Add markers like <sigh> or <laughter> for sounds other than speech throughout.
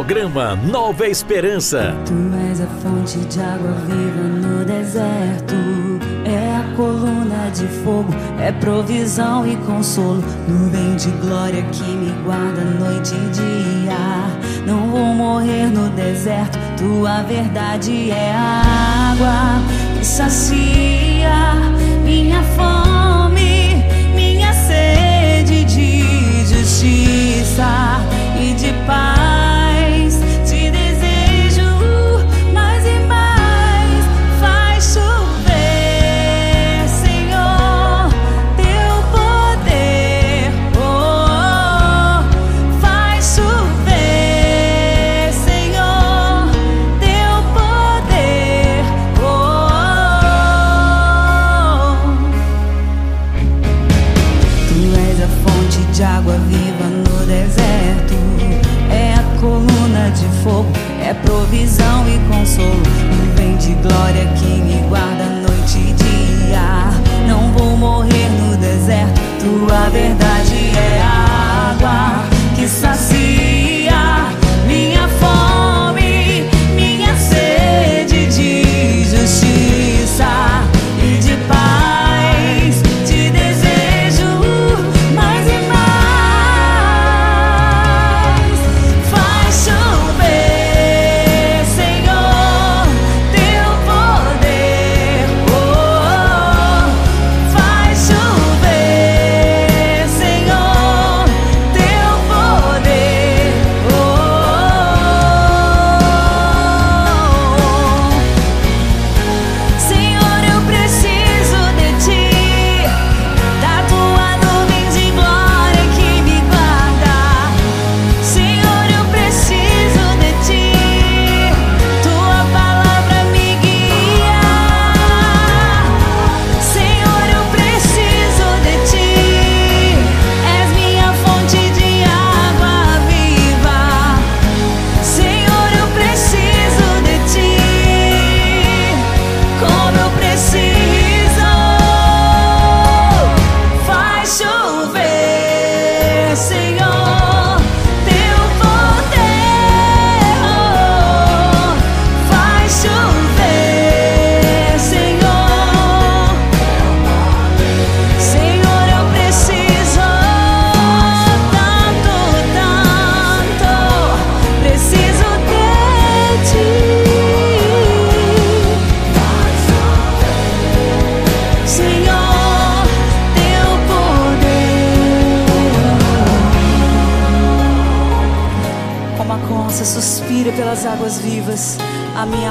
Programa Nova Esperança. Tu és a fonte de água viva no deserto. É a coluna de fogo, é provisão e consolo. Nuvem de glória que me guarda noite e dia. Não vou morrer no deserto, tua verdade é a água que sacia minha fome, minha sede de justiça e de paz. Fogo, é provisão e consolo. Nuvem de glória que me guarda noite e dia. Não vou morrer no deserto. Tua verdade é a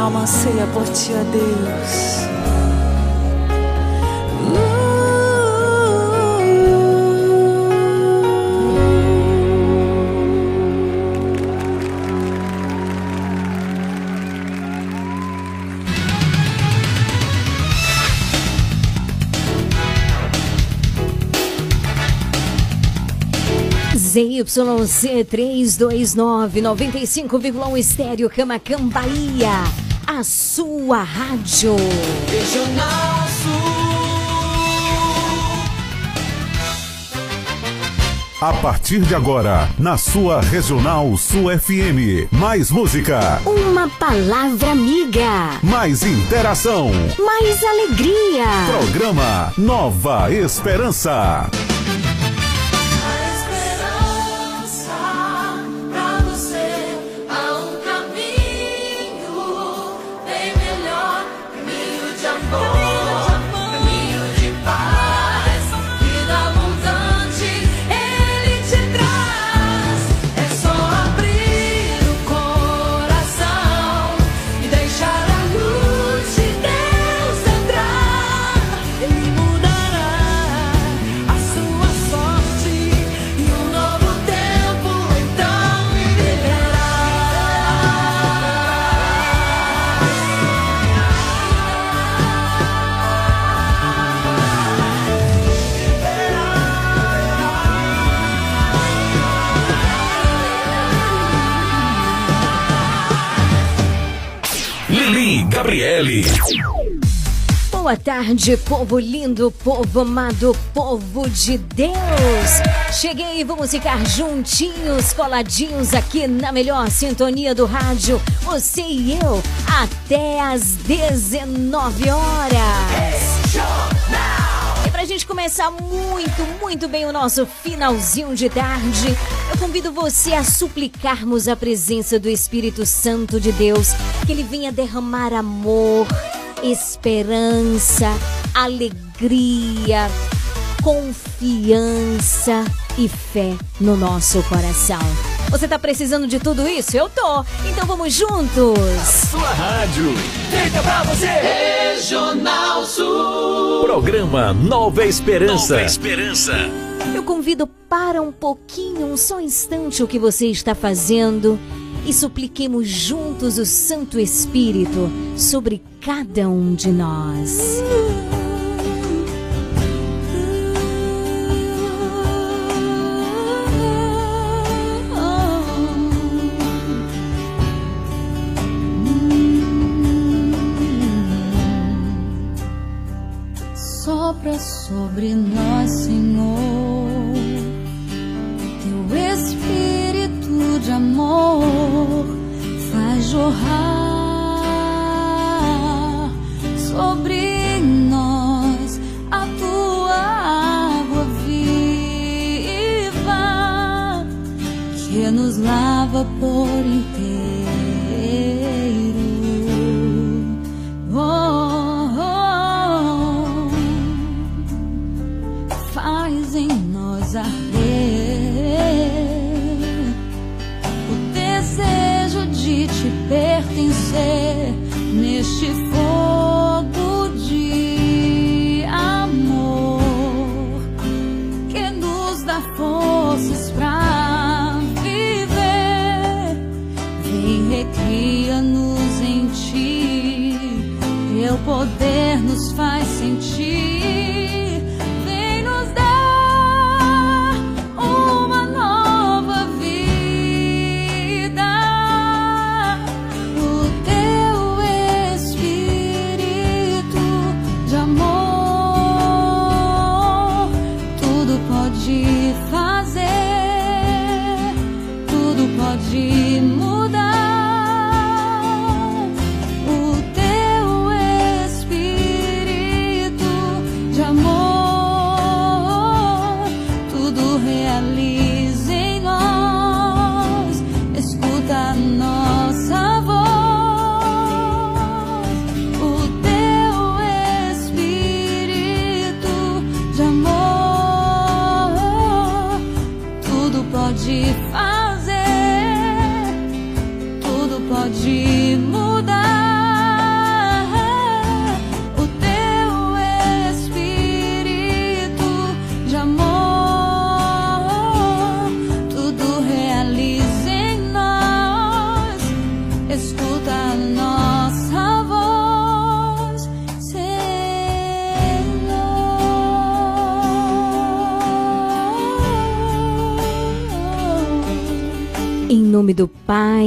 alma anseia por ti, ó Deus. ZYC 329 95,1 Estéreo Camacan Bahia. A sua rádio. Regional A partir de agora, na sua Regional Sul FM. Mais música, Uma palavra amiga. mais interação. Mais alegria. Programa Nova esperança Gabriele. Boa tarde, povo lindo, povo amado, povo de Deus. Cheguei, vamos ficar juntinhos, coladinhos aqui na melhor sintonia do rádio, você e eu, até às 19 horas. Pra gente começar muito, muito bem o nosso finalzinho de tarde, eu convido você a suplicarmos a presença do Espírito Santo de Deus, que ele venha derramar amor, esperança, alegria, confiança e fé no nosso coração. Você tá precisando de tudo isso? Eu tô. Então vamos juntos. Sua rádio. Feita pra você. Regional Sul. Programa Nova Esperança. Nova Esperança. Eu convido para um pouquinho, um só instante o que você está fazendo e supliquemos juntos o Santo Espírito sobre cada um de nós. Sobre nós, Senhor, teu espírito de amor faz jorrar sobre nós a tua água viva que nos lava por inteiro. say.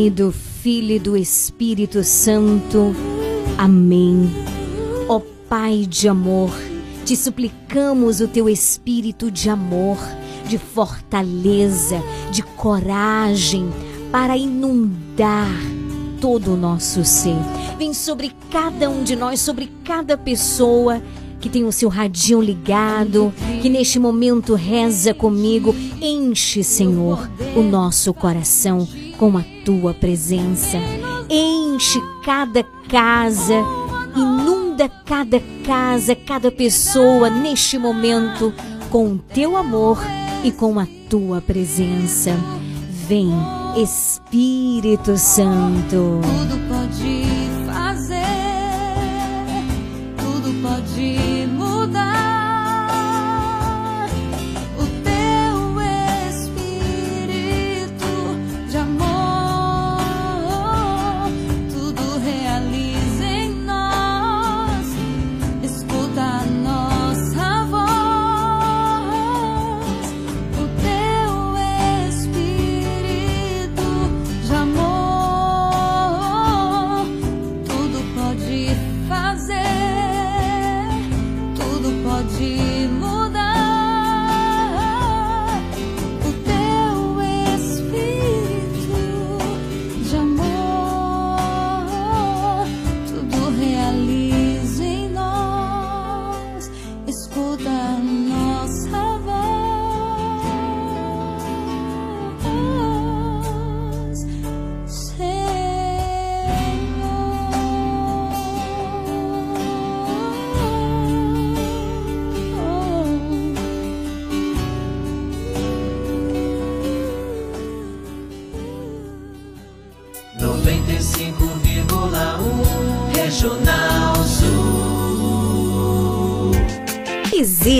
Pai, do Filho e do Espírito Santo. Amém. Ó Pai de amor, te suplicamos o teu espírito de amor, de fortaleza, de coragem para inundar todo o nosso ser. Vem sobre cada um de nós, sobre cada pessoa que tem o seu radinho ligado, que neste momento reza comigo. Enche, Senhor, o nosso coração com a tua presença. Enche cada casa, inunda cada casa, cada pessoa neste momento com o teu amor e com a tua presença. Vem, Espírito Santo.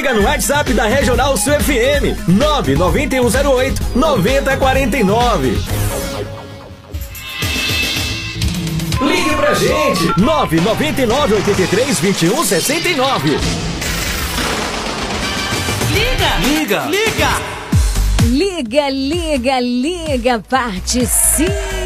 Liga no WhatsApp da Regional Sul FM 99108 9049. Ligue pra gente 999 83 21 69. Liga! Liga! Liga! Liga, liga, liga, participe!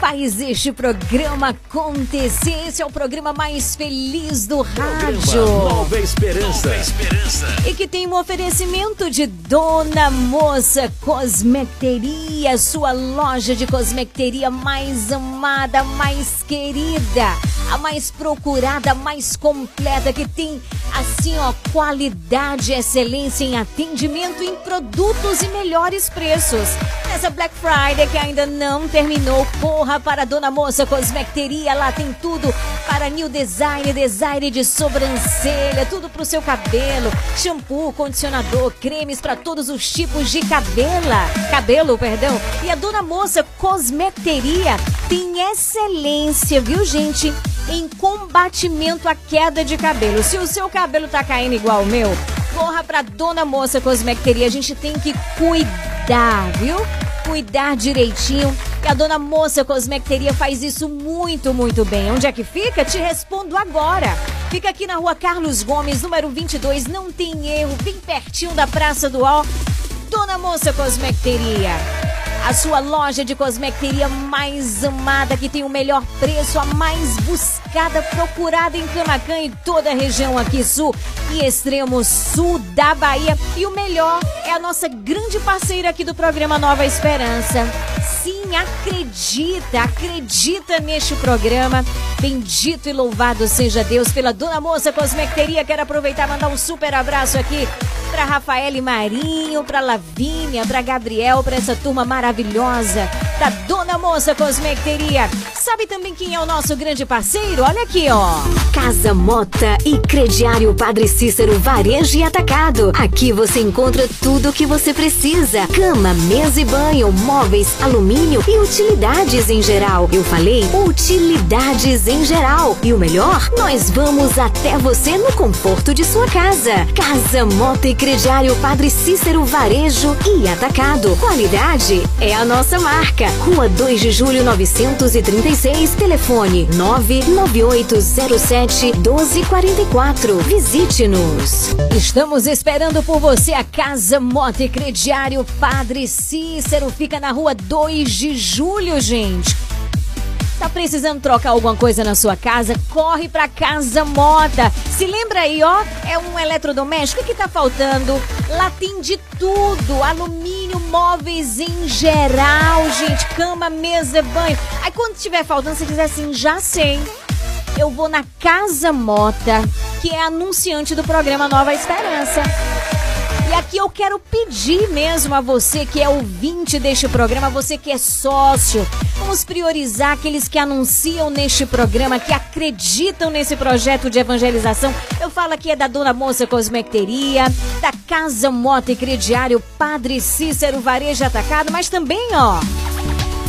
Faz este programa acontecer. Esse é o programa mais feliz do rádio. Nova Esperança. Nova Esperança. E que tem um oferecimento de Dona Moça Cosmeteria, sua loja de cosmeteria mais amada, mais querida, a mais procurada, mais completa, que tem assim, ó, qualidade, excelência em atendimento, em produtos e melhores preços. Nessa Black Friday que ainda não terminou, corra para Dona Moça Cosmecteria. Lá tem tudo para new design, design de sobrancelha, tudo para o seu cabelo, shampoo, condicionador, cremes para todos os tipos de cabela, cabelo, perdão. E a Dona Moça Cosmecteria tem excelência, viu, gente? Em combatimento à queda de cabelo. Se o seu cabelo tá caindo igual o meu, corra para Dona Moça Cosmecteria. A gente tem que cuidar, viu? Cuidar direitinho. E a Dona Moça Cosmecteria faz isso muito, muito bem. Onde é que fica? Te respondo agora. Fica aqui na rua Carlos Gomes, número 22. Não tem erro, bem pertinho da Praça do Ó. Dona Moça Cosmecteria. A sua loja de cosmecteria mais amada, que tem o melhor preço, a mais buscada, procurada em Camacan e toda a região aqui sul e extremo sul da Bahia. E o melhor é a nossa grande parceira aqui do programa Nova Esperança. Sim, acredita, acredita neste programa. Bendito e louvado seja Deus pela Dona Moça Cosmecteria. Quero aproveitar e mandar um super abraço aqui para Rafael Marinho, para Lavínia, para Gabriel, para essa turma maravilhosa da Dona Moça Cosmecteria. Sabe também quem é o nosso grande parceiro? Olha aqui, ó. Casa Mota e Crediário Padre Cícero Varejo e Atacado. Aqui você encontra tudo o que você precisa: cama, mesa e banho, móveis, alumínio e utilidades em geral. Eu falei utilidades em geral. E o melhor, nós vamos até você no conforto de sua casa. Casa Mota e Crediário Padre Cícero Varejo e Atacado. Qualidade é a nossa marca. Rua 2 de Julho 936, telefone 99807 1244. Visite-nos. Estamos esperando por você a Casa Mota e Crediário Padre Cícero. Fica na rua 2 de Julho, gente. Tá precisando trocar alguma coisa na sua casa? Corre pra Casa Mota. Se lembra aí, ó, é um eletrodoméstico que tá faltando. Lá tem de tudo, alumínio, móveis em geral, gente, cama, mesa, banho. Aí quando tiver faltando, você diz assim, já sei. Eu vou na Casa Mota, que é anunciante do programa Nova Esperança. E aqui eu quero pedir mesmo a você que é ouvinte deste programa, você que é sócio, vamos priorizar aqueles que anunciam neste programa, que acreditam nesse projeto de evangelização. Eu falo aqui é da Dona Moça Cosmecteria, da Casa Mota e Crediário Padre Cícero Varejo Atacado, mas também, ó,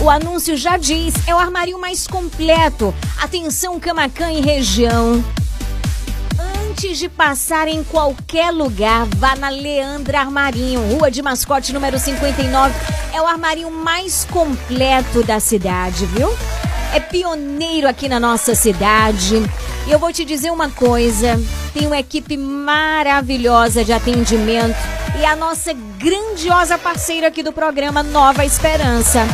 O anúncio já diz, é o armário mais completo. Atenção Camacan e região. Antes de passar em qualquer lugar, vá na Leandra Armarinho, Rua de Mascote número 59. É o armário mais completo da cidade, viu? É pioneiro aqui na nossa cidade E eu vou te dizer uma coisa: tem uma equipe maravilhosa de atendimento e a nossa grandiosa parceira aqui do programa Nova Esperança.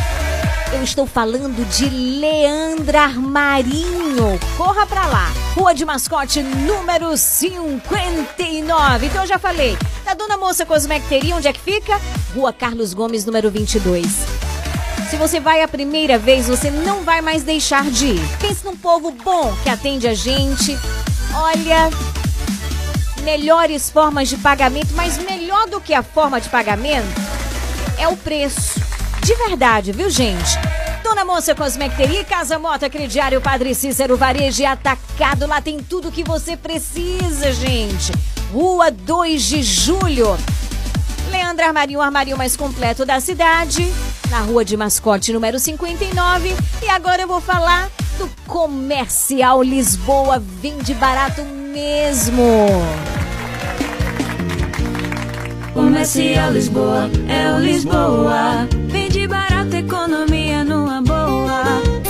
Eu estou falando de Leandra Armarinho. Corra pra lá. Rua de Mascote, número 59. Então eu já falei. Da Dona Moça Cosmecteria, onde é que fica? Rua Carlos Gomes, número 22. Se você vai a primeira vez, você não vai mais deixar de ir. Pense num povo bom que atende a gente. Olha, melhores formas de pagamento, mas melhor do que a forma de pagamento é o preço. De verdade, viu, gente? Dona Moça Cosmecteria, Casa Mota, Crediário, Padre Cícero, Varejo e Atacado. Lá tem tudo que você precisa, gente. Rua 2 de Julho. Leandro Armarinho, o armarinho mais completo da cidade. Na Rua de Mascote, número 59. E agora eu vou falar do Comercial Lisboa. Vende barato mesmo. Comercial Lisboa, é o Lisboa. Vende barato, economia.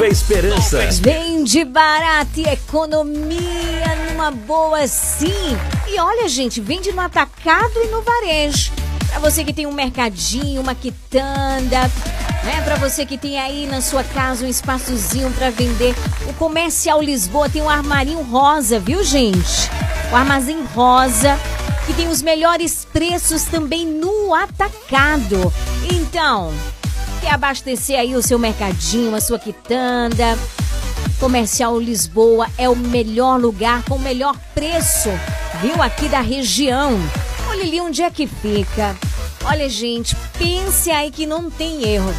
Nova Esperança. Vende barato e economia numa boa sim. E olha, gente, vende no atacado e no varejo. Pra você que tem um mercadinho, uma quitanda, né? Pra você que tem aí na sua casa um espaçozinho pra vender. O Comercial Lisboa tem um armarinho rosa, viu, gente? O armazém rosa que tem os melhores preços também no atacado. Então, quer abastecer aí o seu mercadinho, a sua quitanda? Comercial Lisboa é o melhor lugar com o melhor preço, viu? Aqui da região. Olha ali onde é que fica. Olha, gente, pense aí que não tem erro.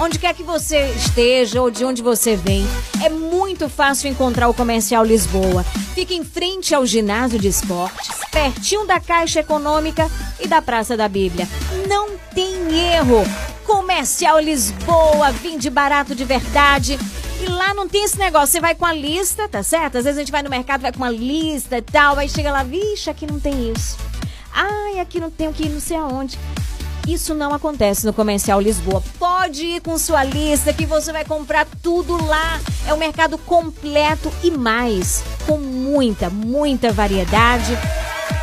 Onde quer que você esteja ou de onde você vem, é muito fácil encontrar o Comercial Lisboa. Fica em frente ao ginásio de esportes, pertinho da Caixa Econômica e da Praça da Bíblia. Não tem erro. Comercial Lisboa, vinde barato de verdade. E lá não tem esse negócio, você vai com a lista, tá certo? Às vezes a gente vai no mercado, vai com uma lista e tal, aí chega lá, vixe, aqui não tem isso. Ai, aqui não tem o que não sei aonde. Isso não acontece no Comercial Lisboa. Pode ir com sua lista que você vai comprar tudo lá. É um mercado completo e mais, com muita, muita variedade.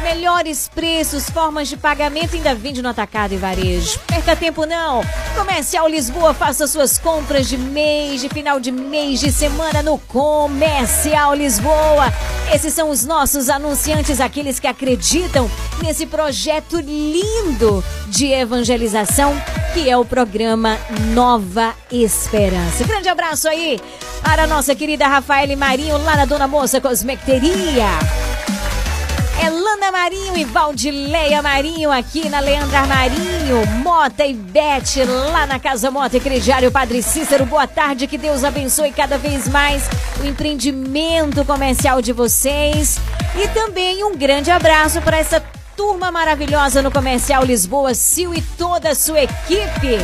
Melhores preços, formas de pagamento ainda vende no atacado e varejo. Perca tempo não. Comercial Lisboa, faça suas compras de mês, de final de mês, de semana no Comercial Lisboa. Esses são os nossos anunciantes, aqueles que acreditam nesse projeto lindo de evangelização que é o programa Nova Esperança. Grande abraço aí para a nossa querida Rafaele Marinho, lá na Dona Moça Cosmecteria. É Lana Marinho e Valdileia Marinho aqui na Leandra Marinho, Mota e Beth lá na Casa Mota e Crediário Padre Cícero. Boa tarde, que Deus abençoe cada vez mais o empreendimento comercial de vocês. E também um grande abraço para essa turma maravilhosa no Comercial Lisboa, Sil e toda a sua equipe.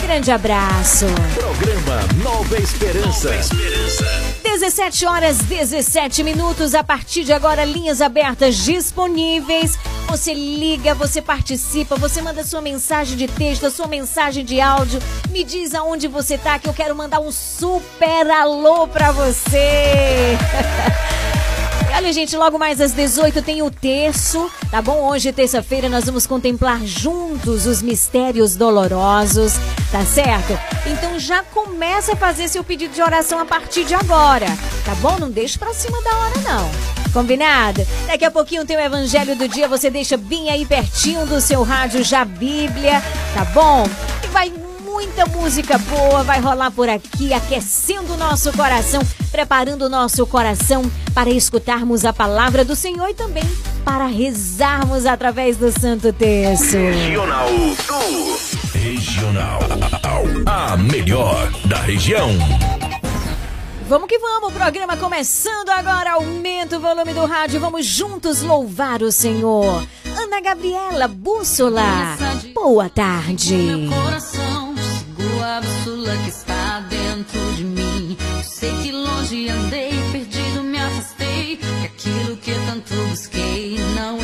Grande abraço. Programa Nova Esperança. Nova Esperança. 17 horas 17 minutos. A partir de agora, linhas abertas disponíveis. Você liga, você participa, você manda sua mensagem de texto, sua mensagem de áudio. Me diz aonde você tá que eu quero mandar um super alô pra você. <laughs> Olha, gente, logo mais às 18 tem o terço, tá bom? Hoje, terça-feira, nós vamos contemplar juntos os mistérios dolorosos, tá certo? Então já começa a fazer seu pedido de oração a partir de agora, tá bom? Não deixe pra cima da hora, não. Combinado? Daqui a pouquinho tem o Evangelho do Dia, você deixa bem aí pertinho do seu rádio já Bíblia, tá bom? E vai muita música boa vai rolar por aqui, aquecendo o nosso coração, preparando o nosso coração para escutarmos a palavra do Senhor e também para rezarmos através do Santo Terço. Regional Sul. Regional. A melhor da região. Vamos que vamos, o programa começando agora. Aumenta o volume do rádio, vamos juntos louvar o Senhor. Ana Gabriela Bússola, boa tarde. Meu coração sigo a bússola que está dentro de mim. sei que longe andei, perdido me afastei. Que aquilo que tanto busquei não encontrei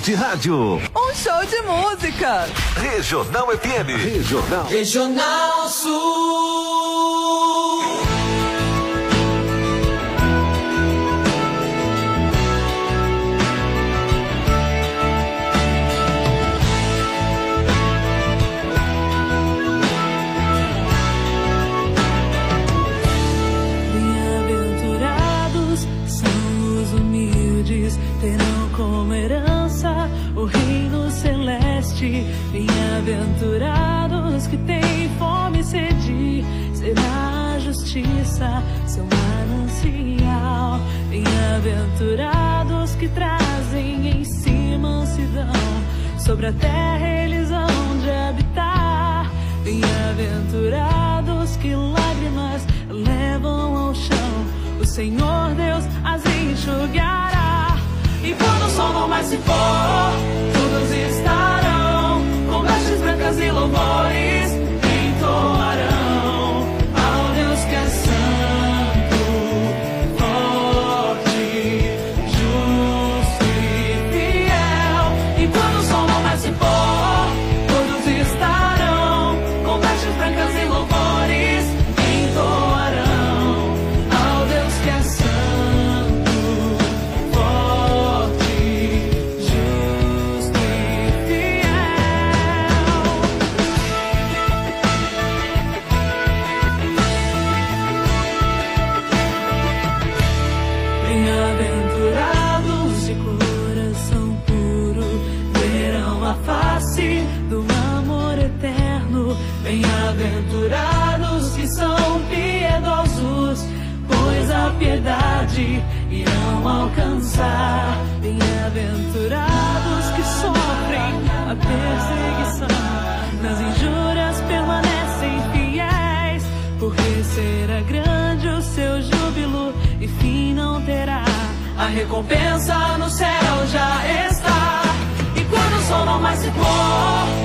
de rádio. Um show de música. Regional FM. Regional. Regional Sul. Celeste. Bem-aventurados que têm fome e sede, será a justiça seu manancial. Bem-aventurados que trazem em si mansidão, sobre a terra eles hão de habitar. Bem-aventurados que lágrimas levam ao chão, o Senhor Deus as enxugará. E não mais se for, todos estarão com vestes brancas e louvores Bem-aventurados que sofrem a perseguição. Nas injúrias permanecem fiéis, porque será grande o seu júbilo e fim não terá. A recompensa no céu já está. E quando o sol não mais se pôr.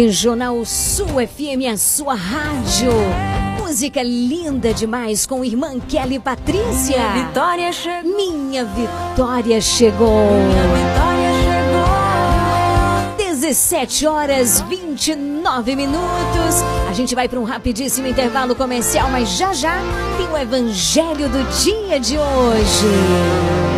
Regional Sul FM, a sua rádio. Música linda demais com irmã Kelly Patrícia. Minha vitória chegou. Minha vitória chegou. Minha vitória chegou. 17 horas 29 minutos. A gente vai para um rapidíssimo intervalo comercial, mas já já tem o evangelho do dia de hoje.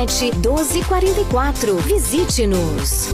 1244. Visite-nos.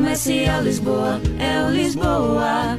Comercial Lisboa, é o Lisboa.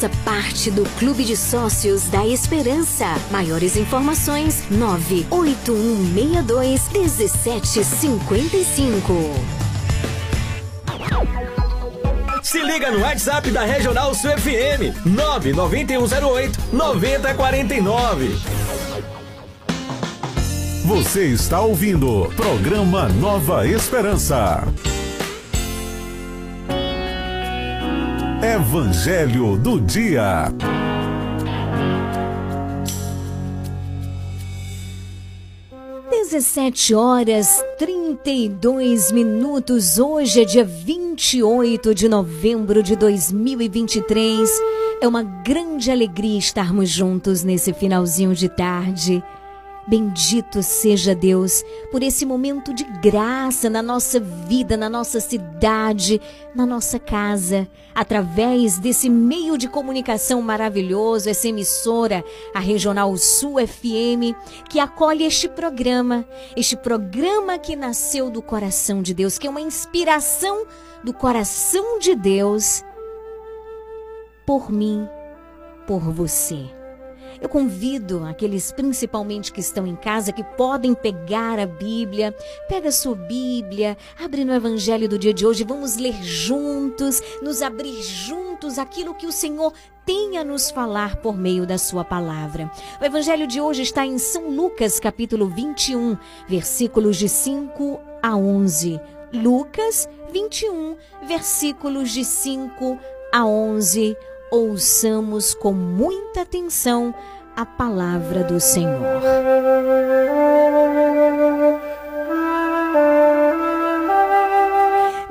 Faça parte do Clube de Sócios da Esperança. Maiores informações: 98162 1755. Se liga no WhatsApp da Regional Sul FM 99108 9049. Você está ouvindo programa Nova Esperança. Evangelho do Dia. Dezessete horas 32 minutos. Hoje é dia 28 de novembro de 2023. É uma grande alegria estarmos juntos nesse finalzinho de tarde. Bendito seja Deus por esse momento de graça na nossa vida, na nossa cidade, na nossa casa, através desse meio de comunicação maravilhoso, essa emissora, a Regional Sul FM, que acolhe este programa, este programa que nasceu do coração de Deus, que é uma inspiração do coração de Deus por mim, por você. Eu convido aqueles principalmente que estão em casa que podem pegar a Bíblia, pega a sua Bíblia, abre no Evangelho do dia de hoje, vamos ler juntos, nos abrir juntos aquilo que o Senhor tem a nos falar por meio da sua palavra. O Evangelho de hoje está em São Lucas, capítulo 21, versículos de 5 a 11. Lucas 21, versículos de 5 a 11 ouçamos com muita atenção a palavra do Senhor.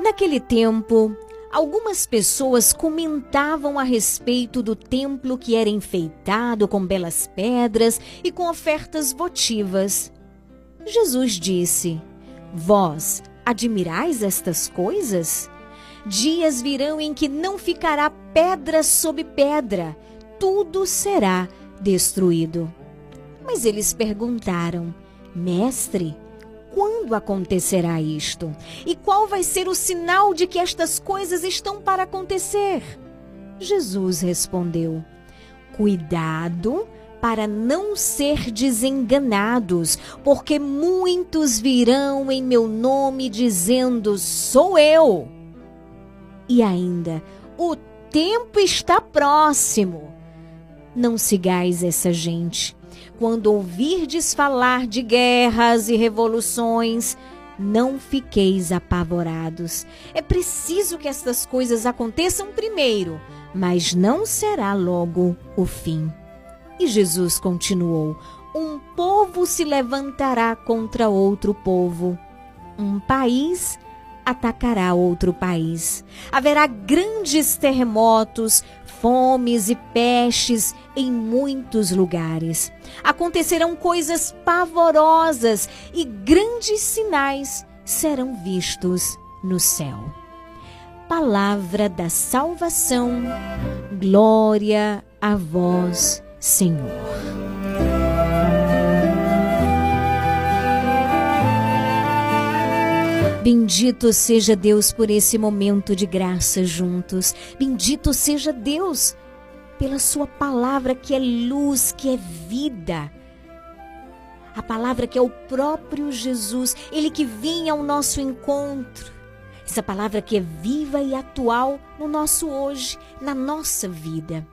Naquele tempo, algumas pessoas comentavam a respeito do templo que era enfeitado com belas pedras e com ofertas votivas. Jesus disse: Vós admirais estas coisas? Dias virão em que não ficará pedra sobre pedra, tudo será destruído. Mas eles perguntaram: Mestre, quando acontecerá isto? E qual vai ser o sinal de que estas coisas estão para acontecer? Jesus respondeu: Cuidado para não ser desenganados, porque muitos virão em meu nome dizendo: Sou eu. E ainda, o tempo está próximo. Não sigais essa gente. Quando ouvirdes falar de guerras e revoluções, não fiqueis apavorados. É preciso que estas coisas aconteçam primeiro, mas não será logo o fim. E Jesus continuou: Um povo se levantará contra outro povo, um país atacará outro país. Haverá grandes terremotos, fomes e pestes em muitos lugares. Acontecerão coisas pavorosas e grandes sinais serão vistos no céu. Palavra da salvação, glória a vós, Senhor. Bendito seja Deus por esse momento de graça juntos. Bendito seja Deus pela Sua palavra que é luz, que é vida. A palavra que é o próprio Jesus, Ele que vinha ao nosso encontro. Essa palavra que é viva e atual no nosso hoje, na nossa vida.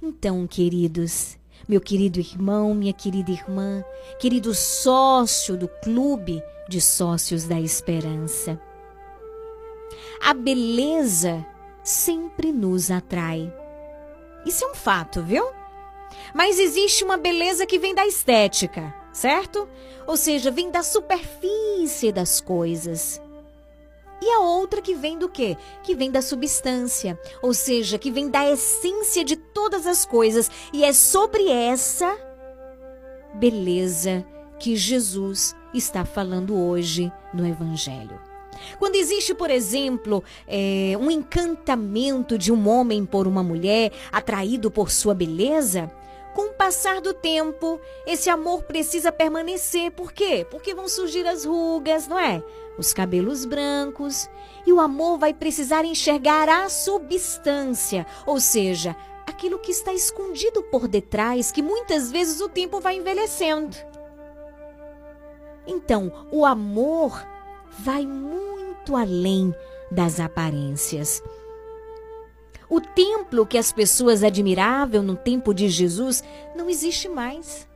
Então, queridos, meu querido irmão, minha querida irmã, querido sócio do clube de sócios da esperança. A beleza sempre nos atrai. Isso é um fato, viu? Mas existe uma beleza que vem da estética, certo? Ou seja, vem da superfície das coisas. E a outra que vem do quê? Que vem da substância, ou seja, que vem da essência de todas as coisas. E é sobre essa beleza que Jesus está falando hoje no Evangelho. Quando existe, por exemplo, é, um encantamento de um homem por uma mulher, atraído por sua beleza, com o passar do tempo, esse amor precisa permanecer. Por quê? Porque vão surgir as rugas, não é? Os cabelos brancos. E o amor vai precisar enxergar a substância, ou seja, aquilo que está escondido por detrás, que muitas vezes o tempo vai envelhecendo. Então, o amor vai muito além das aparências. O templo que as pessoas admiravam no tempo de Jesus não existe mais.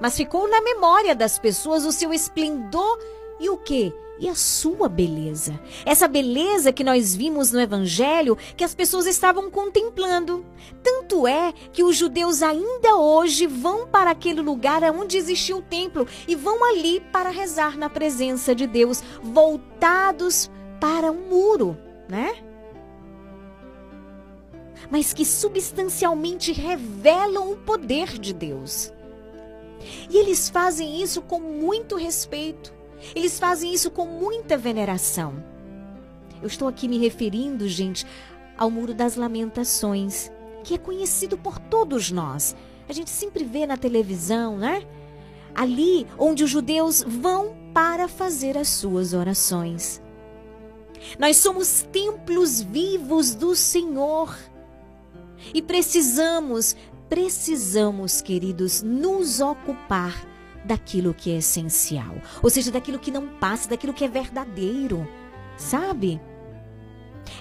Mas ficou na memória das pessoas o seu esplendor e o que? E a sua beleza. Essa beleza que nós vimos no Evangelho que as pessoas estavam contemplando. Tanto é que os judeus ainda hoje vão para aquele lugar onde existia o templo e vão ali para rezar na presença de Deus, voltados para um muro, né? Mas que substancialmente revelam o poder de Deus. E eles fazem isso com muito respeito eles fazem isso com muita veneração. Eu estou aqui me referindo, gente, ao Muro das Lamentações, que é conhecido por todos nós. A gente sempre vê na televisão, né? Ali onde os judeus vão para fazer as suas orações. Nós somos templos vivos do Senhor. E precisamos, precisamos, queridos, nos ocupar daquilo que é essencial, ou seja, daquilo que não passa, daquilo que é verdadeiro, sabe?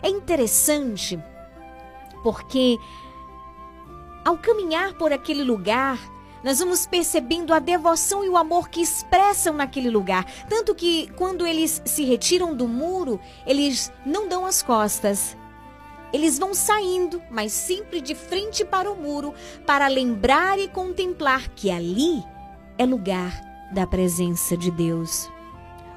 É interessante porque ao caminhar por aquele lugar, nós vamos percebendo a devoção e o amor que expressam naquele lugar. Tanto que quando eles se retiram do muro, eles não dão as costas. Eles vão saindo, mas sempre de frente para o muro, para lembrar e contemplar que ali é lugar da presença de Deus.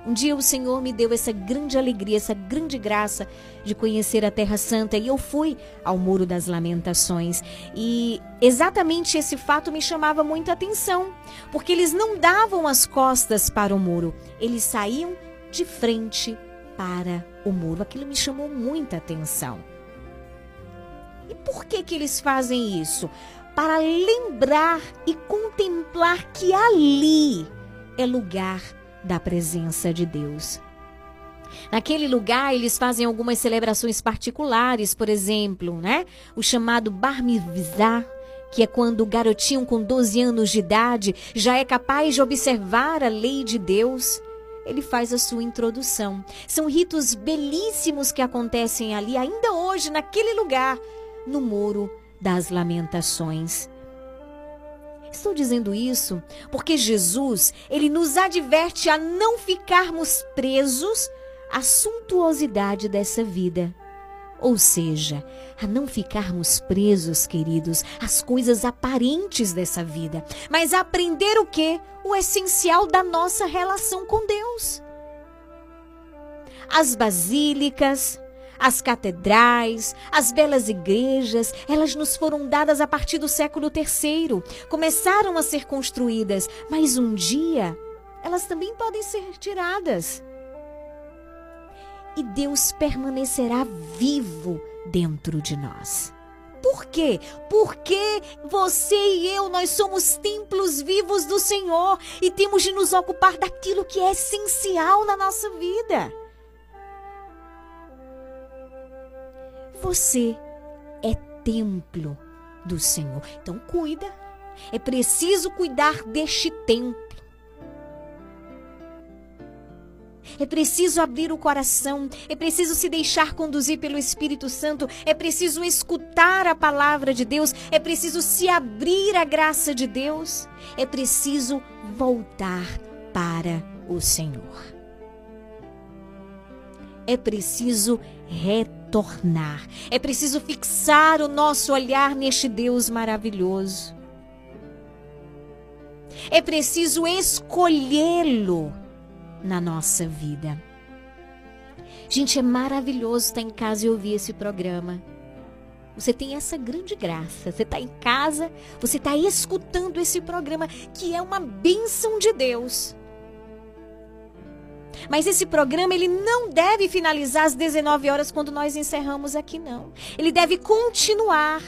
Um dia o Senhor me deu essa grande alegria, essa grande graça de conhecer a Terra Santa e eu fui ao Muro das Lamentações. E exatamente esse fato me chamava muita atenção, porque eles não davam as costas para o muro, eles saíam de frente para o muro. Aquilo me chamou muita atenção. E por que que eles fazem isso? Para lembrar e contemplar que ali é lugar da presença de Deus. Naquele lugar, eles fazem algumas celebrações particulares, por exemplo, né? O chamado Bar Mitzvah, que é quando o garotinho com 12 anos de idade já é capaz de observar a lei de Deus. Ele faz a sua introdução. São ritos belíssimos que acontecem ali, ainda hoje, naquele lugar, no Muro das Lamentações. Estou dizendo isso porque Jesus, ele nos adverte a não ficarmos presos à suntuosidade dessa vida. Ou seja, a não ficarmos presos, queridos, às coisas aparentes dessa vida, mas a aprender o que? O essencial da nossa relação com Deus. As basílicas, as catedrais, as belas igrejas, elas nos foram dadas a partir do século III. Começaram a ser construídas, mas um dia elas também podem ser tiradas e Deus permanecerá vivo dentro de nós. Por quê? Porque você e eu, nós somos templos vivos do Senhor e temos de nos ocupar daquilo que é essencial na nossa vida. Você é templo do Senhor. Então cuida. É preciso cuidar deste templo. É preciso abrir o coração, é preciso se deixar conduzir pelo Espírito Santo, é preciso escutar a palavra de Deus, é preciso se abrir à graça de Deus, é preciso voltar para o Senhor. É preciso retornar, é preciso fixar o nosso olhar neste Deus maravilhoso. É preciso escolhê-lo na nossa vida. Gente, é maravilhoso estar em casa e ouvir esse programa. Você tem essa grande graça. Você está em casa, você está escutando esse programa, que é uma bênção de Deus. Mas esse programa ele não deve finalizar às 19 horas quando nós encerramos aqui não. Ele deve continuar.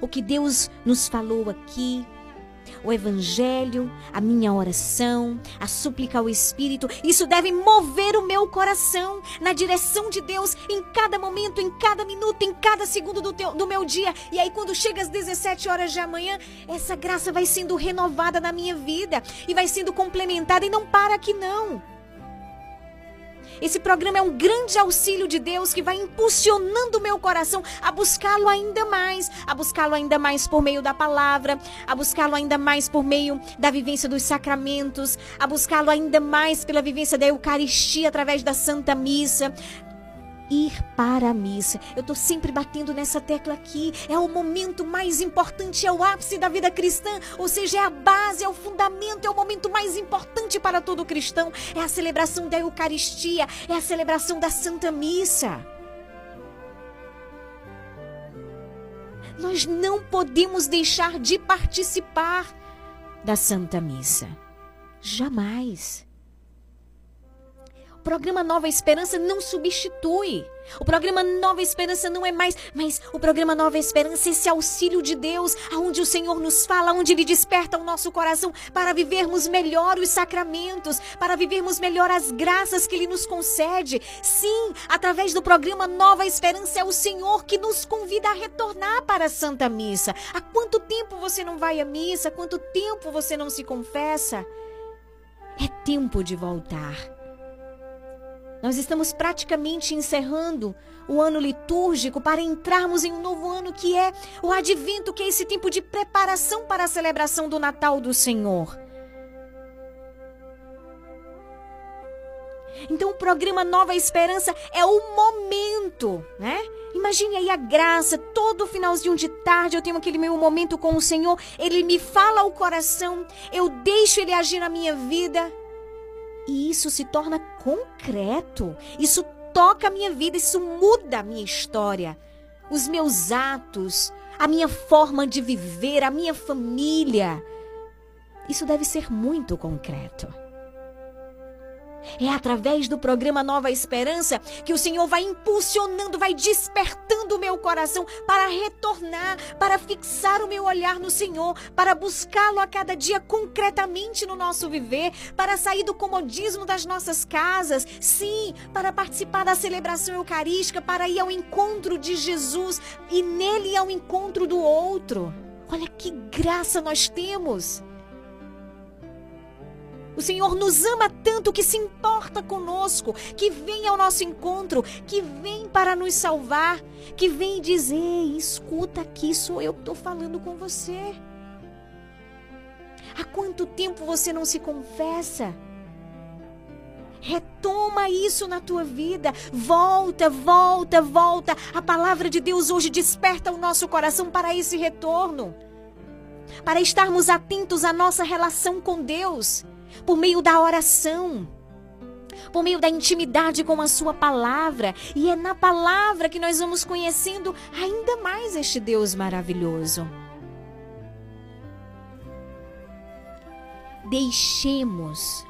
O que Deus nos falou aqui, o evangelho, a minha oração, a súplica ao Espírito, isso deve mover o meu coração na direção de Deus em cada momento, em cada minuto, em cada segundo do, teu, do meu dia. E aí, quando chega às 17 horas de amanhã, essa graça vai sendo renovada na minha vida e vai sendo complementada e não para aqui não. Esse programa é um grande auxílio de Deus que vai impulsionando o meu coração a buscá-lo ainda mais, a buscá-lo ainda mais por meio da palavra, a buscá-lo ainda mais por meio da vivência dos sacramentos, a buscá-lo ainda mais pela vivência da Eucaristia através da Santa Missa, ir para a missa. Eu estou sempre batendo nessa tecla aqui. É o momento mais importante, é o ápice da vida cristã. Ou seja, é a base, é o fundamento, é o momento mais importante para todo cristão. É a celebração da Eucaristia, é a celebração da Santa Missa. Nós não podemos deixar de participar da Santa Missa. Jamais programa Nova Esperança não substitui. O programa Nova Esperança não é mais, mas o programa Nova Esperança é esse auxílio de Deus, aonde o Senhor nos fala, onde ele desperta o nosso coração para vivermos melhor os sacramentos, para vivermos melhor as graças que ele nos concede. Sim, através do programa Nova Esperança é o Senhor que nos convida a retornar para a Santa Missa. Há quanto tempo você não vai à missa? Há quanto tempo você não se confessa? É tempo de voltar. Nós estamos praticamente encerrando o ano litúrgico para entrarmos em um novo ano que é o advento, que é esse tempo de preparação para a celebração do Natal do Senhor. Então o programa Nova Esperança é o momento, né? Imagine aí a graça, todo finalzinho de tarde eu tenho aquele meu momento com o Senhor, ele me fala ao coração, eu deixo ele agir na minha vida. E isso se torna concreto. Isso toca a minha vida, isso muda a minha história, os meus atos, a minha forma de viver, a minha família. Isso deve ser muito concreto. É através do programa Nova Esperança que o Senhor vai impulsionando, vai despertando o meu coração para retornar, para fixar o meu olhar no Senhor, para buscá-lo a cada dia concretamente no nosso viver, para sair do comodismo das nossas casas, sim, para participar da celebração eucarística, para ir ao encontro de Jesus e nele ao encontro do outro. Olha que graça nós temos! O Senhor nos ama tanto que se importa conosco, que vem ao nosso encontro, que vem para nos salvar, que vem dizer: escuta aqui, sou eu que estou falando com você. Há quanto tempo você não se confessa? Retoma isso na tua vida. Volta, volta, volta. A palavra de Deus hoje desperta o nosso coração para esse retorno. Para estarmos atentos à nossa relação com Deus por meio da oração, por meio da intimidade com a Sua palavra. E é na palavra que nós vamos conhecendo ainda mais este Deus maravilhoso. Deixemos.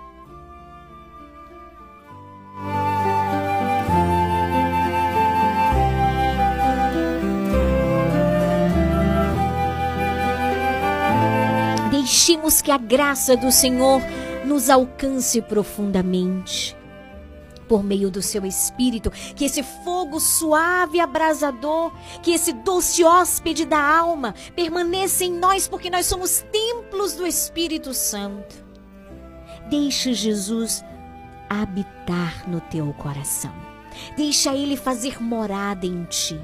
Deixemos que a graça do Senhor nos alcance profundamente. Por meio do seu espírito, que esse fogo suave e abrasador, que esse doce hóspede da alma permaneça em nós, porque nós somos templos do Espírito Santo. Deixe Jesus habitar no teu coração. Deixa ele fazer morada em ti.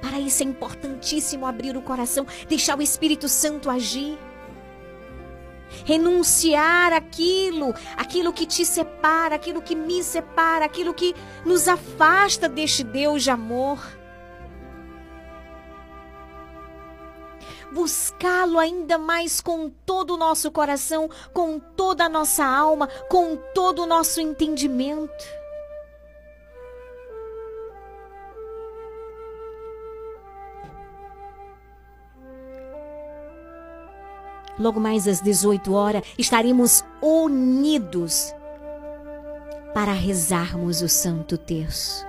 Para isso é importantíssimo abrir o coração, deixar o Espírito Santo agir renunciar aquilo, aquilo que te separa, aquilo que me separa, aquilo que nos afasta deste Deus de amor. Buscá-lo ainda mais com todo o nosso coração, com toda a nossa alma, com todo o nosso entendimento. Logo mais às 18 horas, estaremos unidos para rezarmos o Santo Terço.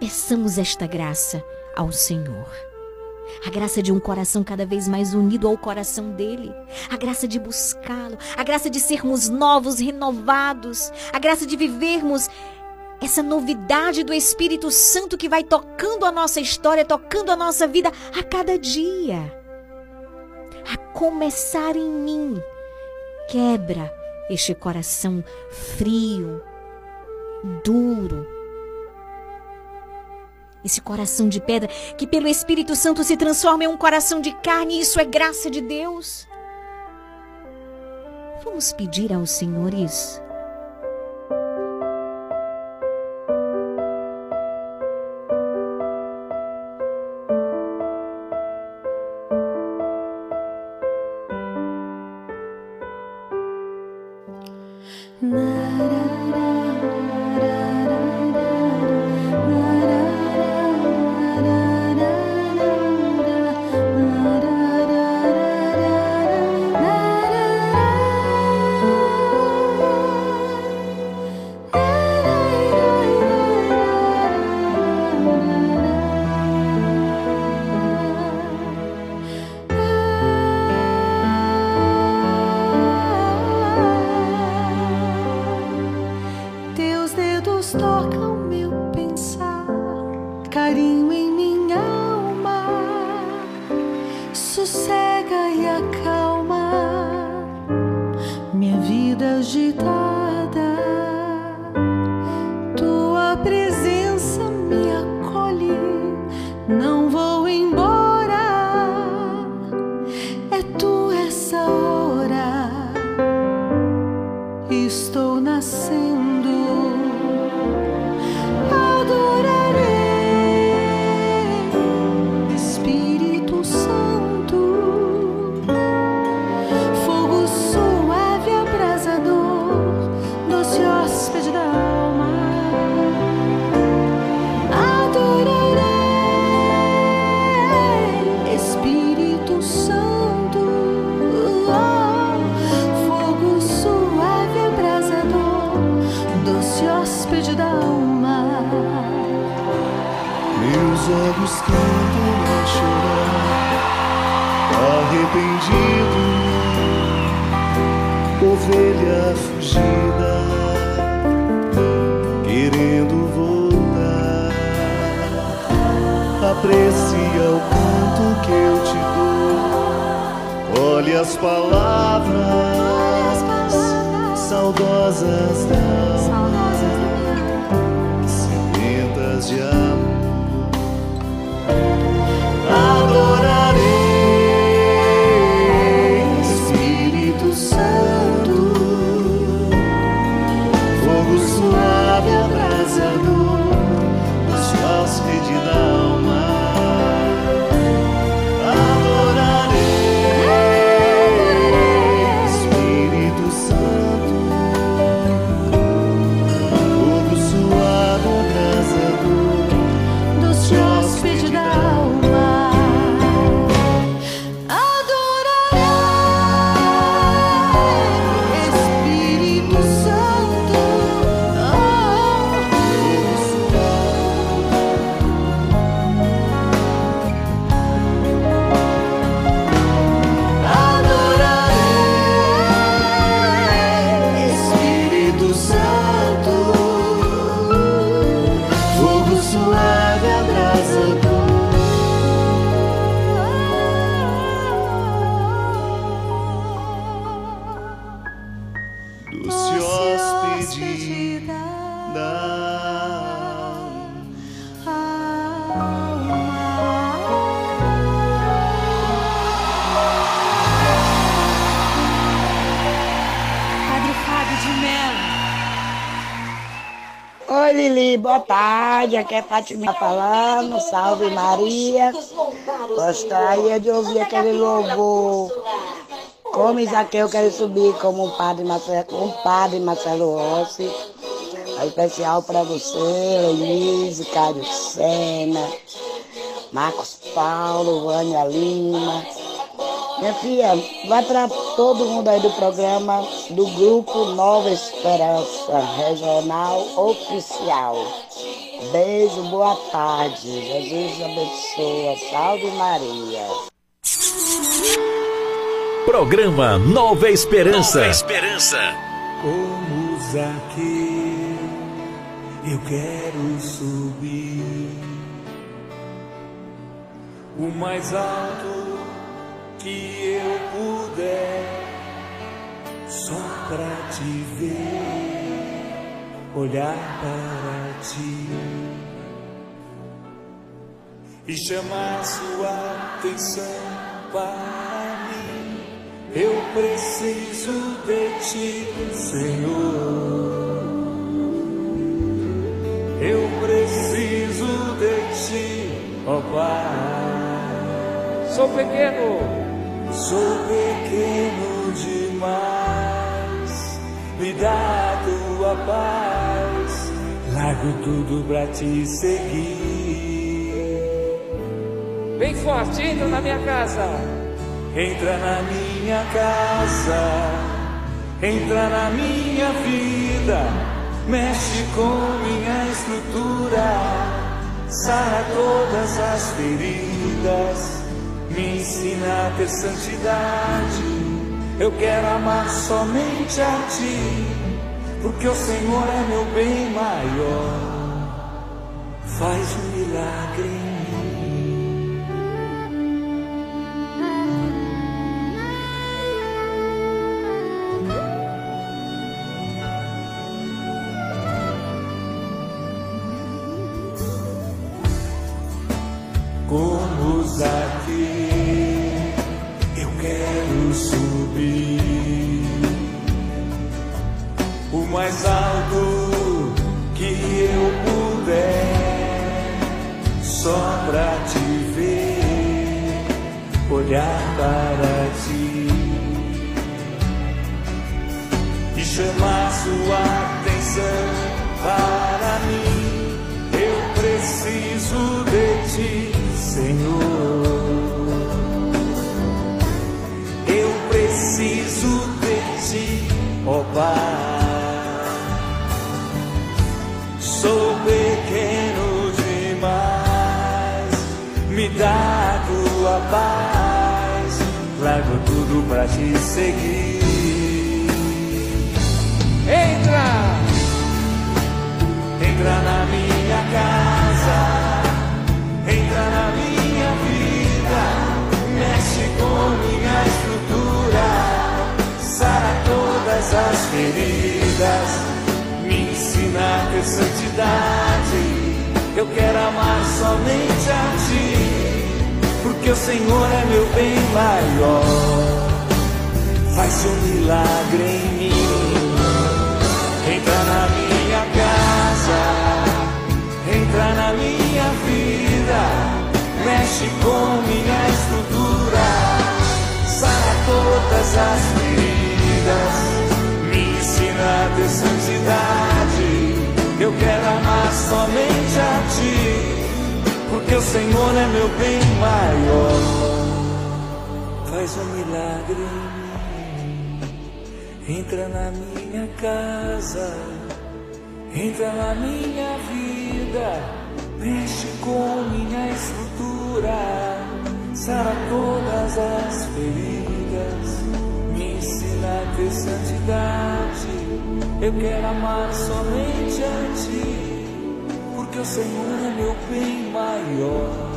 Peçamos esta graça ao Senhor. A graça de um coração cada vez mais unido ao coração dele. A graça de buscá-lo. A graça de sermos novos, renovados. A graça de vivermos essa novidade do Espírito Santo que vai tocando a nossa história, tocando a nossa vida a cada dia a começar em mim. Quebra este coração frio, duro. Esse coração de pedra que pelo Espírito Santo se transforma em um coração de carne, e isso é graça de Deus. Vamos pedir ao Senhor isso. Tarde. Aqui é Fatima falando. Salve Maria. Gostaria de ouvir aquele louvor. Como Isaqueu quero subir como o padre Marcelo, o padre Marcelo Rossi. É especial para você, Lenise, Cário Sena, Marcos Paulo, Vânia Lima. Minha filha, vai para todo mundo aí do programa do grupo Nova Esperança Regional Oficial. Beijo, boa tarde. Jesus abençoa. Salve Maria. Programa Nova Esperança. Esperança. Como Zaqueu, eu quero subir o mais alto que eu puder, só pra te ver, olhar para ti e chamar sua atenção para mim. Eu preciso de ti, Senhor. Eu preciso de ti, ó Pai. Sou pequeno, sou pequeno demais. Me dá tua paz. Largo tudo pra te seguir. Forte, entra na minha casa. Entra na minha casa, entra na minha vida, mexe com minha estrutura, sara todas as feridas, me ensina a ter santidade. Eu quero amar somente a ti, porque o Senhor é meu bem maior. Faz um milagre te seguir. Entra, entra na minha casa, entra na minha vida, mexe com minha estrutura, sara todas as feridas, me ensina a ter santidade. Eu quero amar somente a ti, porque o Senhor é meu bem maior. Faz um milagre em mim. Entra na minha casa, entra na minha vida, mexe com minha estrutura, sara todas as feridas, me ensina a ter santidade. Eu quero amar somente a ti, porque o Senhor é meu bem maior. Faz um milagre. Entra na minha casa, entra na minha vida, mexe com minha estrutura, sara todas as feridas, me ensina a ter santidade. Eu quero amar somente a ti, porque o Senhor é meu bem maior.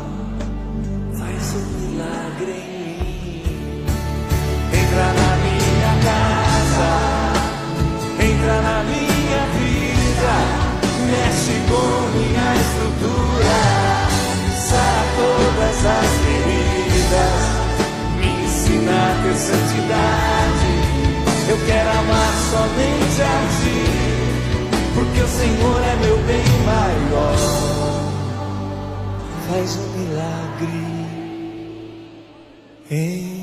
Sara todas as feridas, me ensina a ter santidade. Eu quero amar somente a ti, porque o Senhor é meu bem maior. Faz um milagre em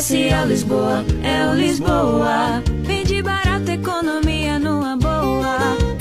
Comercial Lisboa, é o Lisboa. Barato, economia numa boa.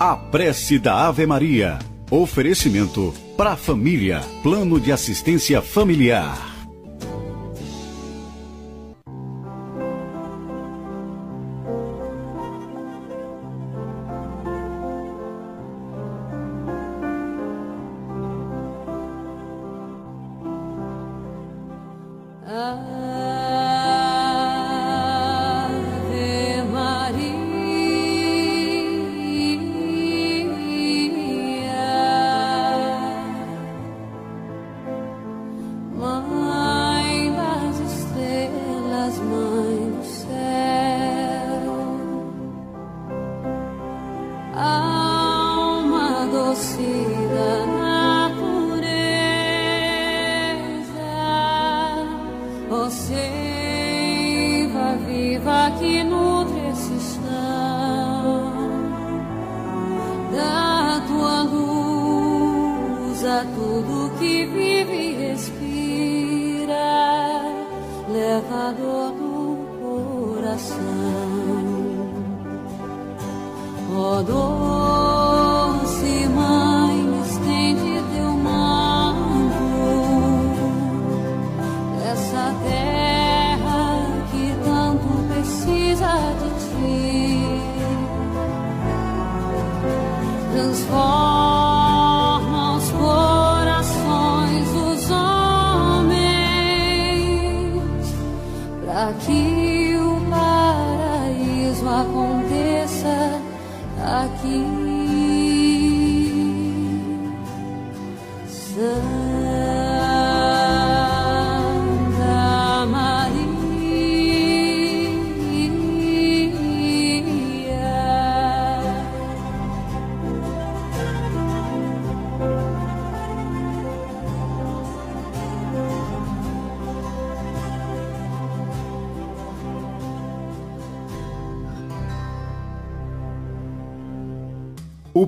A prece da Ave Maria. Oferecimento para família. Plano de assistência familiar. Dor do coração. Ó doce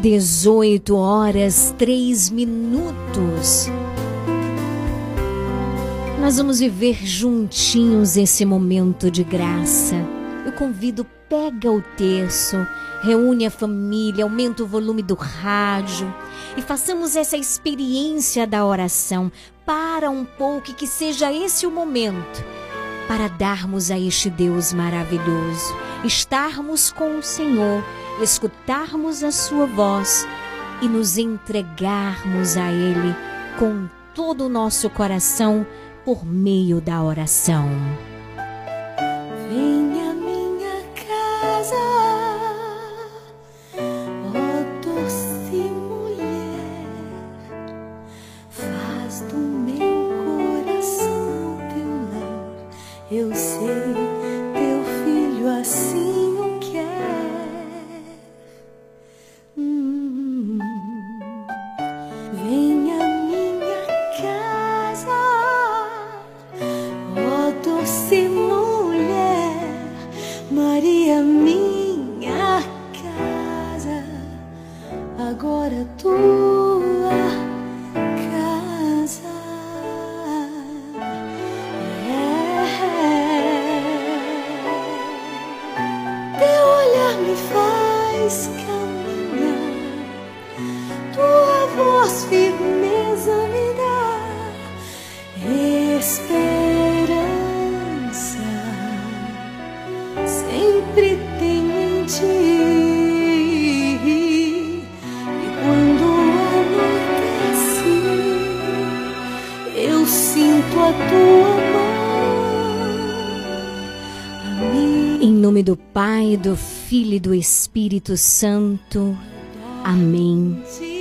Dezoito horas, três minutos. Nós vamos viver juntinhos esse momento de graça. Eu convido, pega o terço, reúne a família, aumenta o volume do rádio e façamos essa experiência da oração. Para um pouco e que seja esse o momento para darmos a este Deus maravilhoso, estarmos com o Senhor, escutarmos a Sua voz e nos entregarmos a Ele com todo o nosso coração por meio da oração. Venha minha casa, voz firmeza me dá esperança sempre tenho em ti. E quando anoitece, eu sinto a tua mão. Em nome do Pai, do Filho e do Espírito Santo. Amém.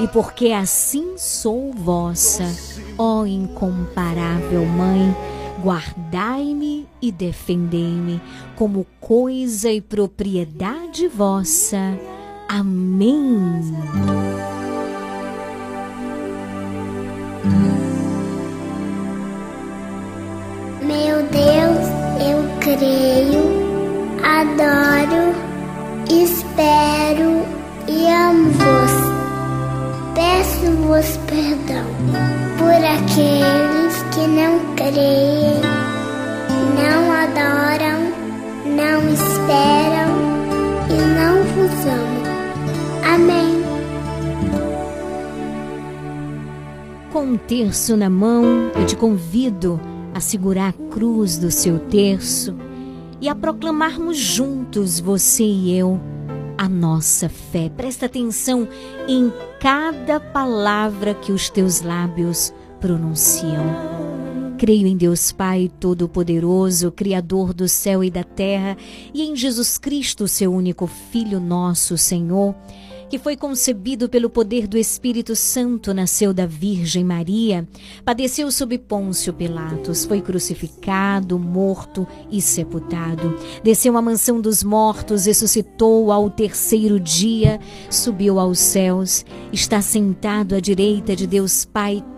E porque assim sou vossa, ó incomparável Mãe, guardai-me e defendei-me como coisa e propriedade vossa. Amém. Meu Deus, eu creio, adoro, espero e amo-vos. Peço-vos perdão por aqueles que não creem, não adoram, não esperam e não vos amam. Amém. Com um terço na mão, eu te convido a segurar a cruz do seu terço e a proclamarmos juntos, você e eu, a nossa fé. Presta atenção em cada palavra que os teus lábios pronunciam. Creio em Deus Pai Todo-Poderoso, Criador do céu e da terra, e em Jesus Cristo, seu único Filho, nosso Senhor que foi concebido pelo poder do Espírito Santo, nasceu da Virgem Maria, padeceu sob Pôncio Pilatos, foi crucificado, morto e sepultado. Desceu à mansão dos mortos, ressuscitou ao terceiro dia, subiu aos céus, está sentado à direita de Deus Pai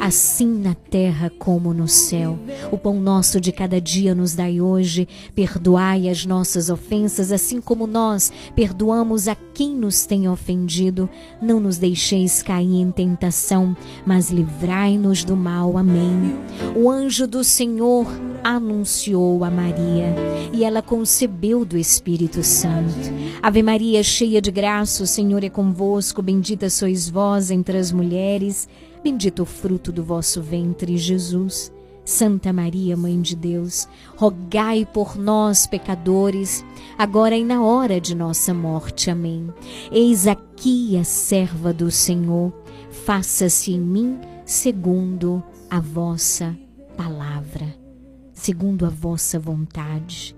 assim na terra como no céu. O pão nosso de cada dia nos dai hoje, perdoai as nossas ofensas, assim como nós perdoamos a quem nos tem ofendido. Não nos deixeis cair em tentação, mas livrai-nos do mal. Amém. O anjo do Senhor anunciou a Maria e ela concebeu do Espírito Santo. Ave Maria, cheia de graça, o Senhor é convosco, bendita sois vós entre as mulheres, bendito o fruto do vosso ventre, Jesus. Santa Maria, Mãe de Deus, rogai por nós, pecadores, agora e na hora de nossa morte. Amém. Eis aqui a serva do Senhor, faça-se em mim segundo a vossa palavra segundo a vossa vontade.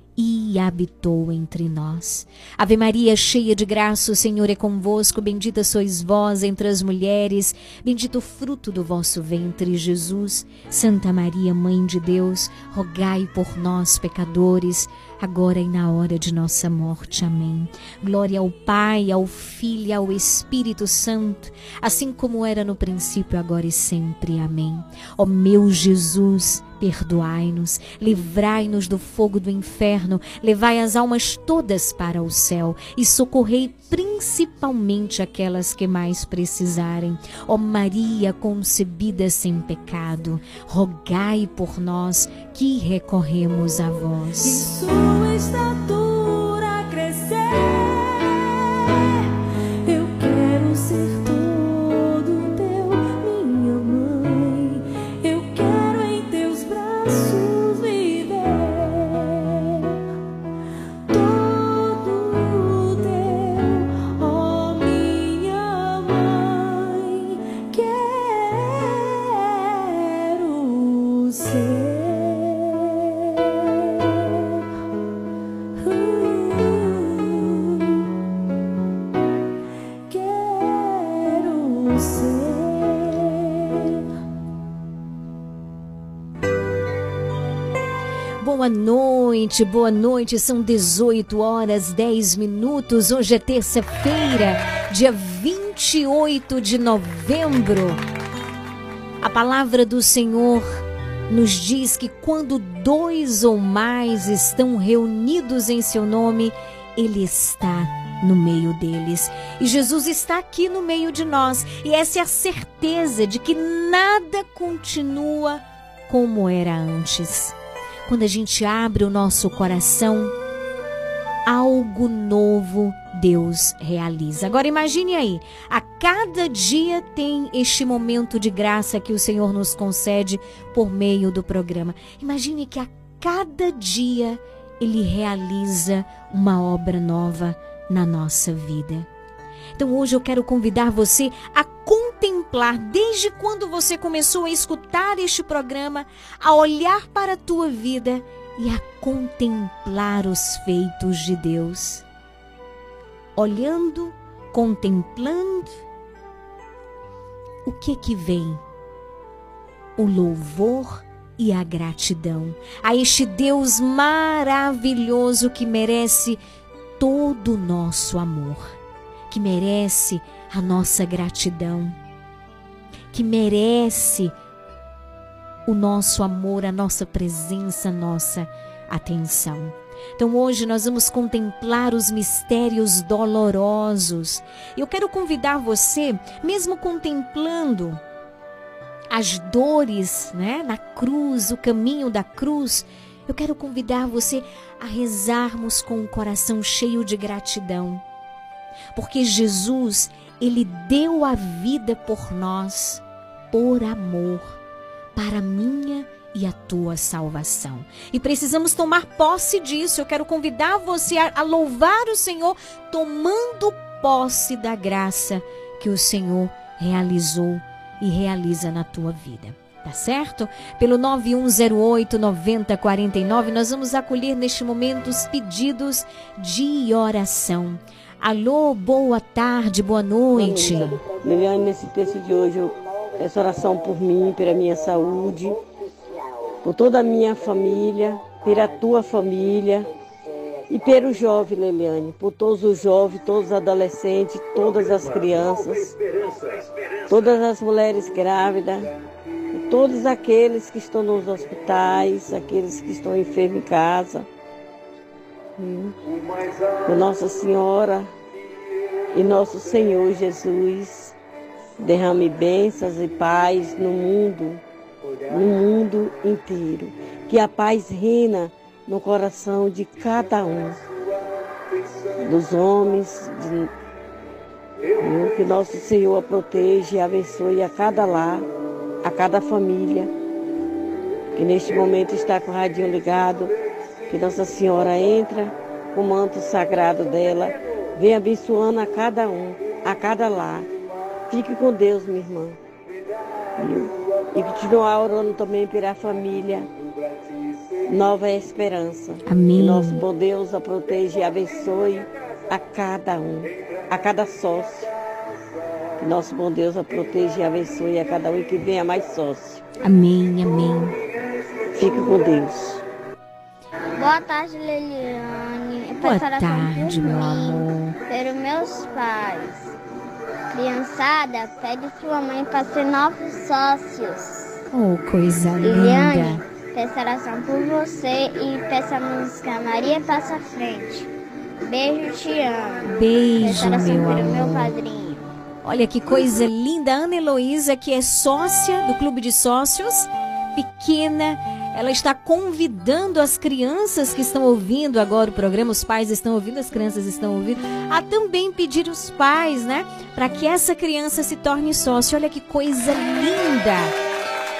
e habitou entre nós. Ave Maria, cheia de graça, o Senhor é convosco, bendita sois vós entre as mulheres, bendito o fruto do vosso ventre, Jesus. Santa Maria, Mãe de Deus, rogai por nós, pecadores, agora e na hora de nossa morte. Amém. Glória ao Pai, ao Filho e ao Espírito Santo, assim como era no princípio, agora e sempre. Amém. Ó meu Jesus, perdoai-nos, livrai-nos do fogo do inferno, levai as almas todas para o céu e socorrei principalmente aquelas que mais precisarem. Ó Maria concebida sem pecado, rogai por nós que recorremos a vós. Sua estatura crescer, Boa noite, boa noite. São 18 horas 10 minutos. Hoje é terça-feira, dia 28 de novembro. A palavra do Senhor nos diz que quando dois ou mais estão reunidos em seu nome, Ele está no meio deles. E Jesus está aqui no meio de nós. E essa é a certeza de que nada continua como era antes. Quando a gente abre o nosso coração, algo novo Deus realiza. Agora imagine aí, a cada dia tem este momento de graça que o Senhor nos concede por meio do programa. Imagine que a cada dia ele realiza uma obra nova na nossa vida. Então hoje eu quero convidar você a contemplar desde quando você começou a escutar este programa, a olhar para a tua vida e a contemplar os feitos de Deus. Olhando, contemplando, o que que vem? O louvor e a gratidão a este Deus maravilhoso que merece todo o nosso amor que merece a nossa gratidão, que merece o nosso amor, a nossa presença, a nossa atenção. Então hoje nós vamos contemplar os mistérios dolorosos. Eu quero convidar você, mesmo contemplando as dores, né, na cruz, o caminho da cruz, eu quero convidar você a rezarmos com o coração cheio de gratidão porque Jesus, ele deu a vida por nós, por amor, para a minha e a tua salvação. E precisamos tomar posse disso. Eu quero convidar você a, a louvar o Senhor, tomando posse da graça que o Senhor realizou e realiza na tua vida. Tá certo? Pelo 9108 9049, nós vamos acolher neste momento os pedidos de oração. Alô, boa tarde, boa noite. Liliane, nesse texto de hoje, eu peço oração por mim, pela minha saúde, por toda a minha família, pela tua família e pelo jovem, Liliane, por todos os jovens, todos os adolescentes, todas as crianças, todas as mulheres grávidas, todos aqueles que estão nos hospitais, aqueles que estão enfermos em casa. Que Nossa Senhora e Nosso Senhor Jesus derrame bênçãos e paz no mundo, no mundo inteiro. Que a paz reina no coração de cada um, dos homens, de, que Nosso Senhor a proteja e abençoe a cada lar, a cada família, que neste momento está com o radinho ligado que Nossa Senhora entra com o manto sagrado dela, vem abençoando a cada um, a cada lar. Fique com Deus, minha irmã. E, e continuar orando também pela família. Nova esperança. Amém. Que nosso bom Deus a proteja e abençoe a cada um, a cada sócio. Que nosso bom Deus a proteja e abençoe a cada um e que venha mais sócio. Amém, amém. Fique com Deus. Boa tarde, Liliane. Boa tarde, meu amor. Pelos meus pais. Criançada, pede sua mãe para ser novos sócios. Oh, coisa Liliane, linda. peço oração por você e peço a música Maria Passa Frente. Beijo, te amo. Beijo, peço oração meu pelo meu amor. padrinho. Olha que coisa linda. Ana Heloísa, que é sócia do Clube de Sócios, pequena. Ela está convidando as crianças que estão ouvindo agora o programa, os pais estão ouvindo, as crianças estão ouvindo, a também pedir os pais, né? Para que essa criança se torne sócio. Olha que coisa linda!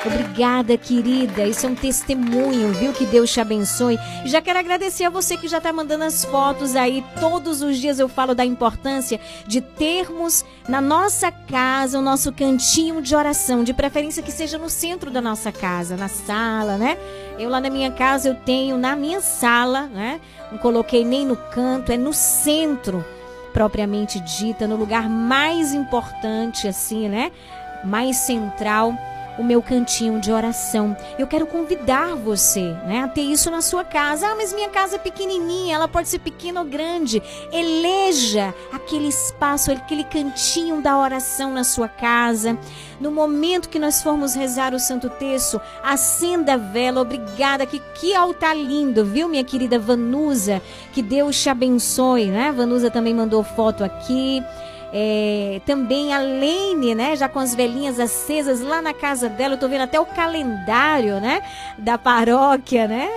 Obrigada, querida. Isso é um testemunho, viu? Que Deus te abençoe. Já quero agradecer a você que já está mandando as fotos aí. Todos os dias eu falo da importância de termos na nossa casa o nosso cantinho de oração, de preferência que seja no centro da nossa casa, na sala, né? Eu lá na minha casa eu tenho na minha sala, né? Não coloquei nem no canto, é no centro propriamente dita, no lugar mais importante assim, né? Mais central o meu cantinho de oração. Eu quero convidar você né, a ter isso na sua casa. Ah, mas minha casa é pequenininha, ela pode ser pequena ou grande. Eleja aquele espaço, aquele cantinho da oração na sua casa. No momento que nós formos rezar o Santo Terço, acenda a vela. Obrigada, que, que altar lindo, viu, minha querida Vanusa? Que Deus te abençoe, né? Vanusa também mandou foto aqui. É, também a Lene, né? Já com as velhinhas acesas lá na casa dela. Eu tô vendo até o calendário, né? Da paróquia, né?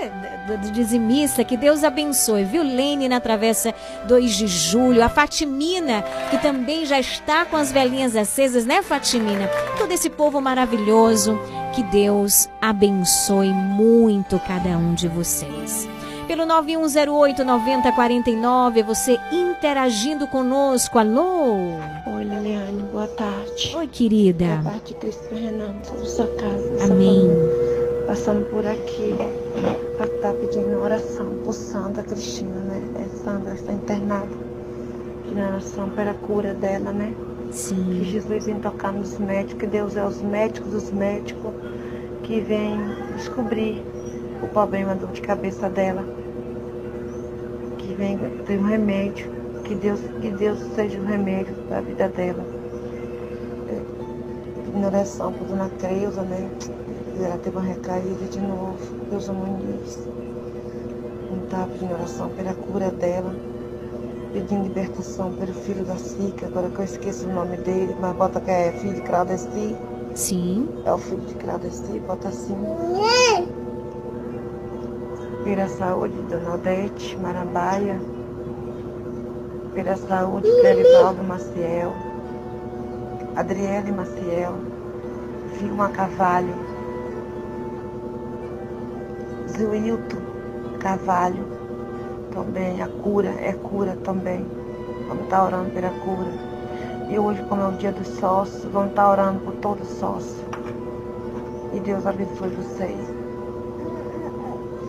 Do, do dizimista. Que Deus abençoe, viu? Lene na travessa 2 de julho. A Fatimina, que também já está com as velhinhas acesas, né, Fatimina? Todo esse povo maravilhoso. Que Deus abençoe muito cada um de vocês pelo 9108-9049, você interagindo conosco. Alô? Oi, Liliane, boa tarde. Oi, querida. Boa tarde, Cristo Renan, sobre sua casa. Amém. Passando por aqui para estar pedindo oração por Sandra Cristina, né? É, Sandra está internada. Pedindo oração pela cura dela, né? Sim. Que Jesus vem tocar nos médicos, que Deus é os médicos dos médicos que vem descobrir o problema dor de cabeça dela. Que vem ter um remédio. Que Deus, que Deus seja o remédio para a vida dela. É, Em oração por Dona Creuza, né? Ela teve uma recaída de novo. Deus Muniz. Não estava pedindo oração pela cura dela. Pedindo libertação pelo filho da Sica, agora que eu esqueço o nome dele, mas bota que é filho de Claudesti. Sim. É o filho de Claudesti, bota assim. Pela saúde de Dona Odete Marambaia. Pela saúde de Erivaldo Maciel. Adriele Maciel. Vilma Carvalho. Zuilton Carvalho. Também a cura, é cura também. Vamos estar orando pela cura. E hoje, como é o dia dos sócios, vamos estar orando por todos os sócios. E Deus abençoe vocês.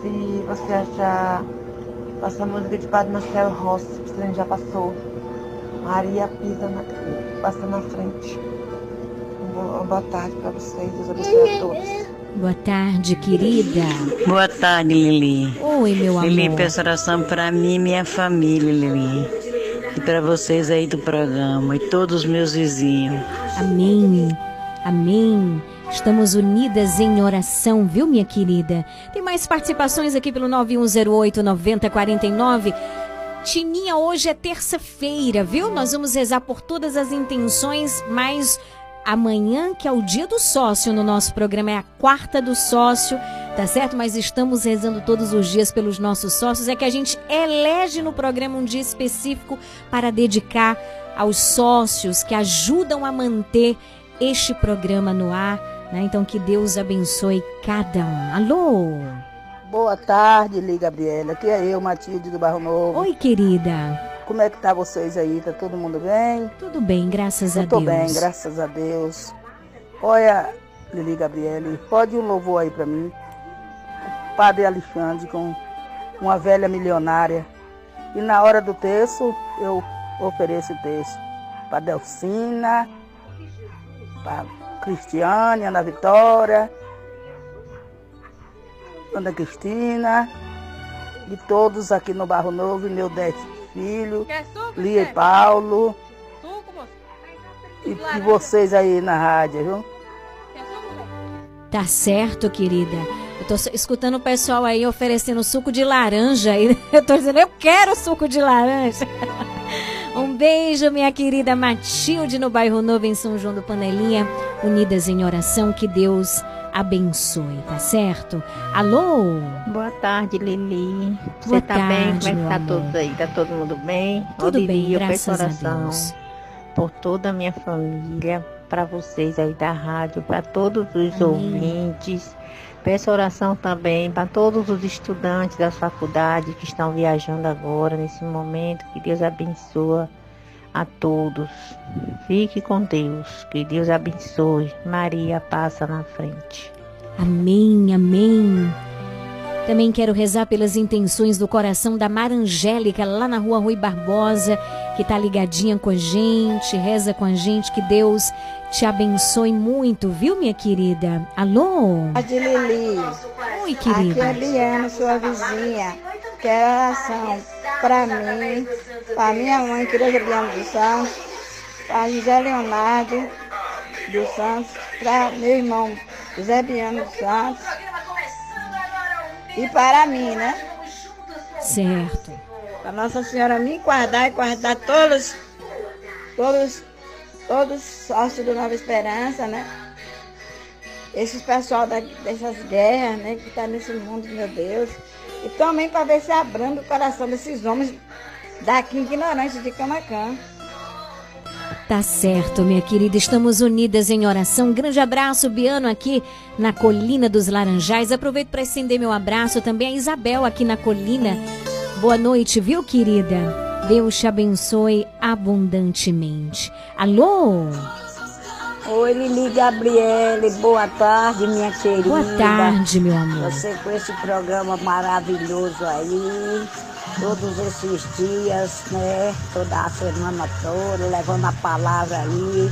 Se você achar, passa a música de Padre Marcelo Rossi, que você já passou. Maria pisa na, passa na frente. Uma boa tarde para vocês, Deus abençoe a todos. Boa tarde, querida. Boa tarde, Lili. Oi, meu Lili, amor. peço oração para mim e minha família, Lili. E para vocês aí do programa e todos os meus vizinhos. Amém. Amém. Estamos unidas em oração, viu, minha querida? Tem mais participações aqui pelo 9108-9049. Tininha, hoje é terça-feira, viu? Nós vamos rezar por todas as intenções, mas amanhã, que é o dia do sócio no nosso programa, é a quarta do sócio, tá certo? Mas estamos rezando todos os dias pelos nossos sócios. É que a gente elege no programa um dia específico para dedicar aos sócios que ajudam a manter este programa no ar. Né? Então, que Deus abençoe cada um. Alô? Boa tarde, Li Gabriela. Aqui é eu, Matilde do Barro Novo. Oi, querida. Como é que tá vocês aí? Tá todo mundo bem? Tudo bem, graças a Eu tô Deus. bem, graças a Deus. Olha, Lili Gabriele, pode um louvor aí pra mim. O Padre Alexandre com uma velha milionária. E na hora do terço, eu ofereço o terço pra Delcina, pra Cristiane, Ana Vitória, Ana Cristina, e todos aqui no Barro Novo, meu dez filho, Lia e Paulo, e, e vocês aí na rádio, viu? Tá certo, querida. Eu tô escutando o pessoal aí oferecendo suco de laranja. E <laughs> eu tô dizendo, eu quero suco de laranja. Um beijo, minha querida Matilde, no bairro Novo, em São João do Panelinha. Unidas em oração, que Deus abençoe, tá certo? Alô? Boa tarde, Lili. Você Boa tá bem? tarde, Como é que tá amor. todos aí? Tá todo mundo bem? Tudo Lili, bem, eu peço graças a oração Deus. por toda a minha família, para vocês aí da rádio, para todos os ouvintes. Peço oração também para todos os estudantes das faculdades que estão viajando agora, nesse momento. Que Deus abençoe a todos. Fique com Deus. Que Deus abençoe. Maria passa na frente. Amém, amém. Também quero rezar pelas intenções do coração da Mara Angélica, lá na rua Rui Barbosa, que tá ligadinha com a gente, reza com a gente, que Deus te abençoe muito, viu, minha querida? Alô? De Lili. Oi, querida. Aqui é Liana, sua vizinha. Quero oração para mim, para minha mãe, Igreja Biana dos Santos, para José Leonardo dos Santos, para meu irmão José Biano dos Santos e para mim, né? Certo. Para Nossa Senhora me guardar e guardar todos, todos, todos os sócios do Nova Esperança, né? Esses pessoal da, dessas guerras, né? Que tá nesse mundo, meu Deus. E também para ver se abrando o coração desses homens daqui ignorantes de Camacan. Tá certo, minha querida. Estamos unidas em oração. Grande abraço, Biano, aqui na Colina dos Laranjais. Aproveito para estender meu abraço também a Isabel aqui na Colina. Boa noite, viu, querida? Deus te abençoe abundantemente. Alô? Oi, Lili Gabriele, boa tarde, minha querida. Boa tarde, meu amor. Você com esse programa maravilhoso aí, todos esses dias, né? Toda a semana toda, levando a palavra aí.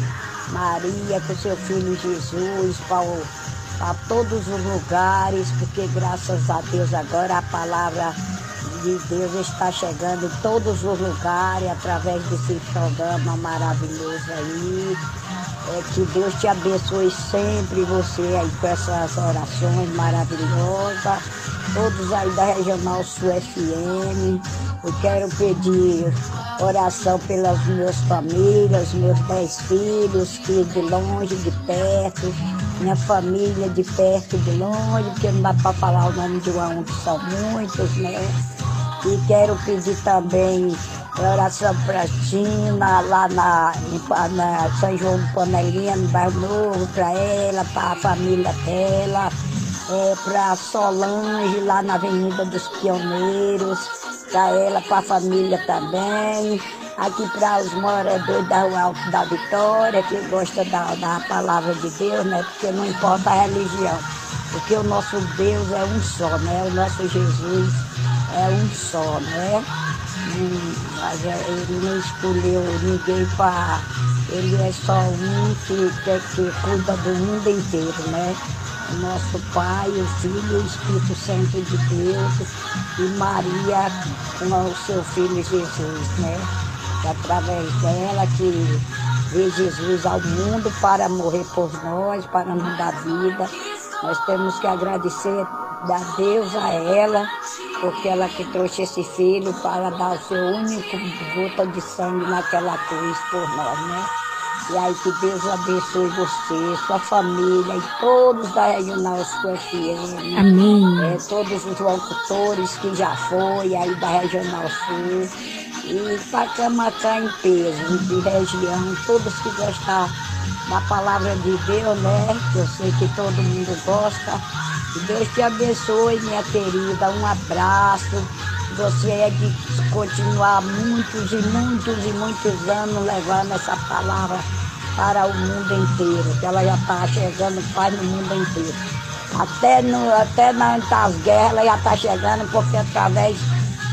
Maria, com seu filho Jesus, para todos os lugares, porque graças a Deus agora a palavra de Deus está chegando em todos os lugares através desse programa maravilhoso aí. É, que Deus te abençoe sempre você aí com essas orações maravilhosas. Todos aí da Regional Sul FM. Eu quero pedir oração pelas minhas famílias, meus dez filhos, que de longe, de perto, minha família de perto e de longe, porque não dá para falar o nome de um, que são muitos, né? E quero pedir também oração para Tina, lá na, em- na São João do Panelinha, no Bairro Novo, para ela, para a família dela, é, para Solange, lá na Avenida dos Pioneiros, para ela, para a família também. Aqui para os moradores da Rua Alto da Vitória, que gostam da, da palavra de Deus, né? Porque não importa a religião. Porque o nosso Deus é um só, né? O nosso Jesus é um só, né? Mas ele não escolheu ninguém para. Ele é só um que, que, cuida do mundo inteiro, né? Nosso Pai, o Filho o Espírito Santo de Deus e Maria com o seu Filho Jesus, né? Que através dela que veio Jesus ao mundo para morrer por nós, para nos dar vida. Nós temos que agradecer a Deus a ela, porque ela que trouxe esse filho para dar o seu único gota de sangue naquela cruz por nós, né? E aí que Deus abençoe você, sua família e todos da Regional Sul FM. Amém. É, todos os locutores que já foi aí da Regional Sul. E Pacamacá em peso, de região, todos que gostar da palavra de Deus, né? Que eu sei que todo mundo gosta. Deus te abençoe, minha querida. Um abraço. Você é de continuar muitos e muitos e muitos anos levando essa palavra para o mundo inteiro. Que ela já está chegando quase no mundo inteiro. Até, no, até nas guerras ela já está chegando, porque através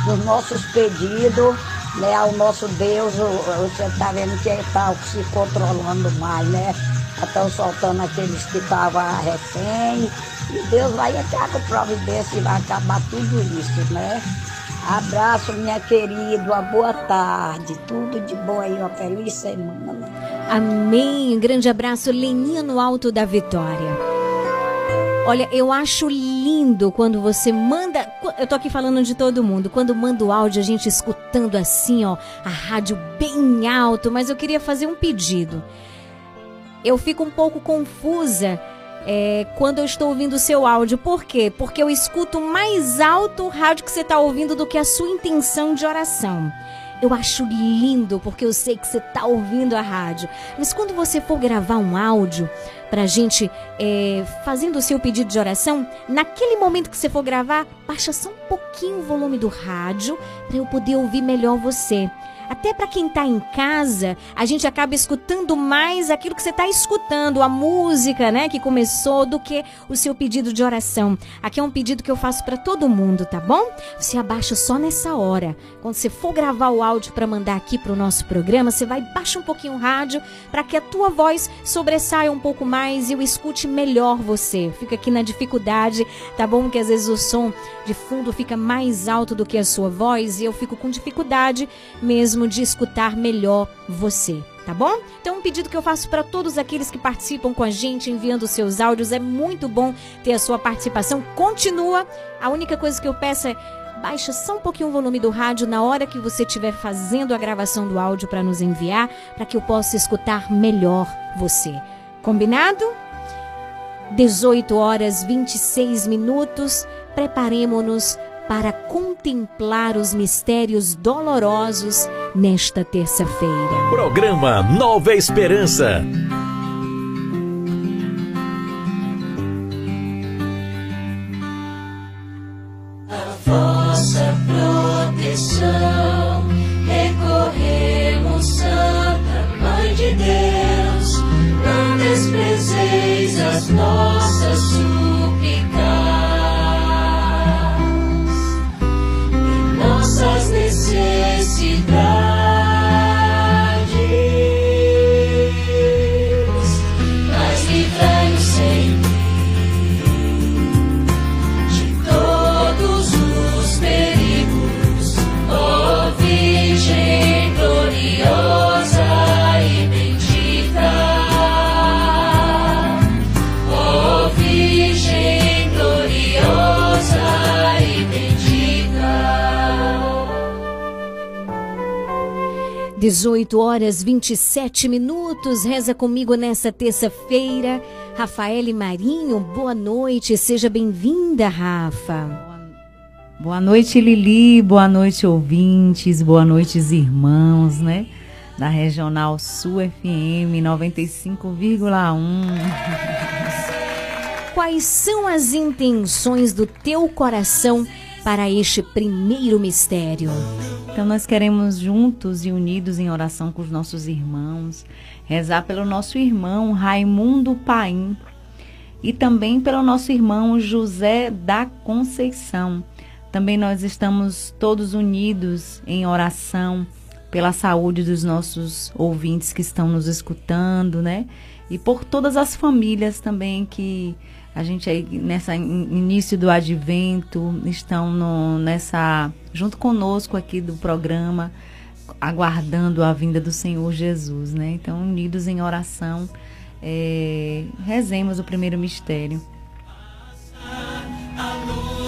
dos nossos pedidos, né, ao nosso Deus, você está vendo que ele está se controlando mais, né? Estão soltando aqueles que estavam refém. E Deus vai entrar com providência e vai acabar tudo isso, né? Abraço, minha querida, uma boa tarde. Tudo de bom aí, uma feliz semana. Amém. Um grande abraço, Leninha no Alto da Vitória. Olha, eu acho lindo quando você manda. Eu tô aqui falando de todo mundo. Quando manda o áudio, a gente escutando assim, ó, a rádio bem alto. Mas eu queria fazer um pedido. Eu fico um pouco confusa é, quando eu estou ouvindo o seu áudio. Por quê? Porque eu escuto mais alto o rádio que você está ouvindo do que a sua intenção de oração. Eu acho lindo porque eu sei que você está ouvindo a rádio. Mas quando você for gravar um áudio para a gente é, fazendo o seu pedido de oração, naquele momento que você for gravar, baixa só um pouquinho o volume do rádio para eu poder ouvir melhor você. Até para quem está em casa, a gente acaba escutando mais aquilo que você está escutando, a música, né, que começou, do que o seu pedido de oração. Aqui é um pedido que eu faço para todo mundo, tá bom? Você abaixa só nessa hora. Quando você for gravar o áudio para mandar aqui para o nosso programa, você vai baixar um pouquinho o rádio para que a tua voz sobressaia um pouco mais e eu escute melhor você. Fica aqui na dificuldade, tá bom? Que às vezes o som de fundo fica mais alto do que a sua voz e eu fico com dificuldade mesmo de escutar melhor você. Tá bom? Então, um pedido que eu faço para todos aqueles que participam com a gente, enviando seus áudios. É muito bom ter a sua participação. Continua. A única coisa que eu peço é baixa só um pouquinho o volume do rádio na hora que você estiver fazendo a gravação do áudio para nos enviar, para que eu possa escutar melhor você. Combinado? 18 horas 26 minutos. Preparemos-nos para contemplar os mistérios dolorosos nesta terça-feira. Programa Nova Esperança. A vossa proteção recorremos, Santa Mãe de Deus. Não desprezeis as nossas 18 horas 27 minutos. Reza comigo nessa terça-feira. Rafaele Marinho, boa noite. Seja bem-vinda, Rafa. Boa noite, Lili. Boa noite, ouvintes. Boa noite, irmãos, né? Da Regional Sul FM 95,1. Quais são as intenções do teu coração para este primeiro mistério? Então, nós queremos juntos e unidos em oração com os nossos irmãos, rezar pelo nosso irmão Raimundo Paim e também pelo nosso irmão José da Conceição. Também nós estamos todos unidos em oração pela saúde dos nossos ouvintes que estão nos escutando, né? E por todas as famílias também que a gente aí nessa in- início do advento estão no, nessa junto conosco aqui do programa aguardando a vinda do Senhor Jesus, né? Então unidos em oração, eh, rezemos o primeiro mistério. A luz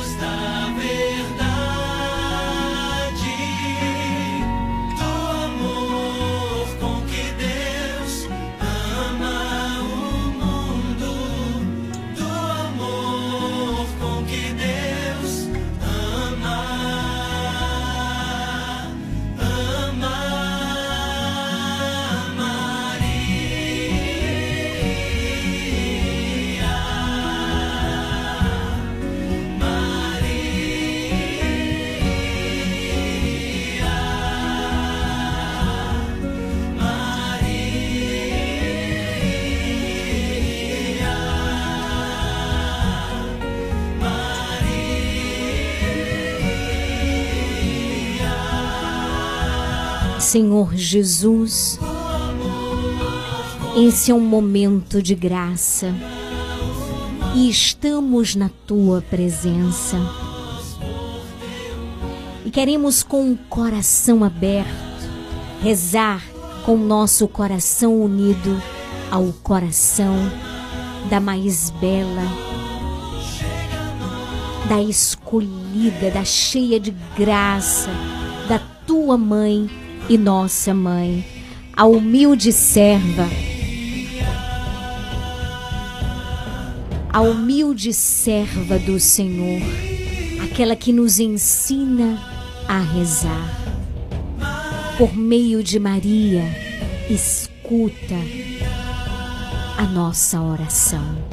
Senhor Jesus, esse é um momento de graça e estamos na tua presença. E queremos com o coração aberto rezar com nosso coração unido ao coração da mais bela, da escolhida, da cheia de graça, da tua mãe e nossa mãe, a humilde serva, a humilde serva do Senhor, aquela que nos ensina a rezar. Por meio de Maria, escuta a nossa oração.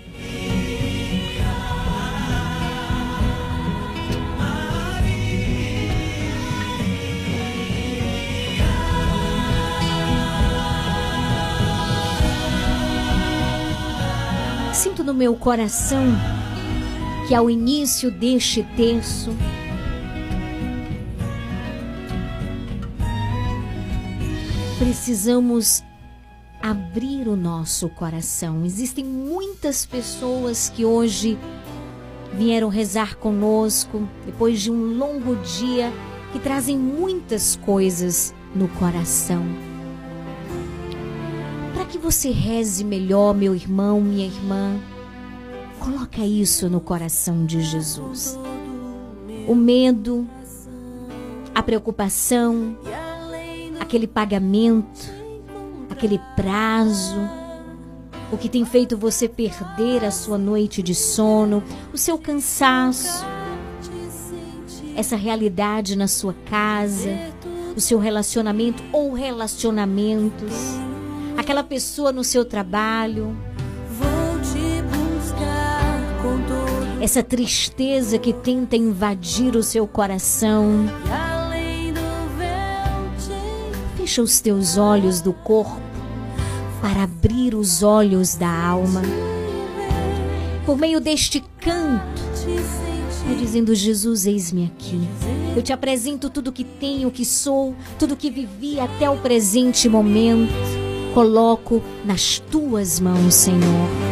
No meu coração que ao início deste terço, precisamos abrir o nosso coração. Existem muitas pessoas que hoje vieram rezar conosco depois de um longo dia que trazem muitas coisas no coração. Para que você reze melhor, meu irmão, minha irmã, coloca isso no coração de Jesus. O medo, a preocupação, aquele pagamento, aquele prazo, o que tem feito você perder a sua noite de sono, o seu cansaço, essa realidade na sua casa, o seu relacionamento ou relacionamentos, aquela pessoa no seu trabalho, essa tristeza que tenta invadir o seu coração. Fecha os teus olhos do corpo para abrir os olhos da alma. Por meio deste canto, vai dizendo: Jesus, eis-me aqui. Eu te apresento tudo que tenho, que sou, tudo que vivi até o presente momento. Coloco nas tuas mãos, Senhor.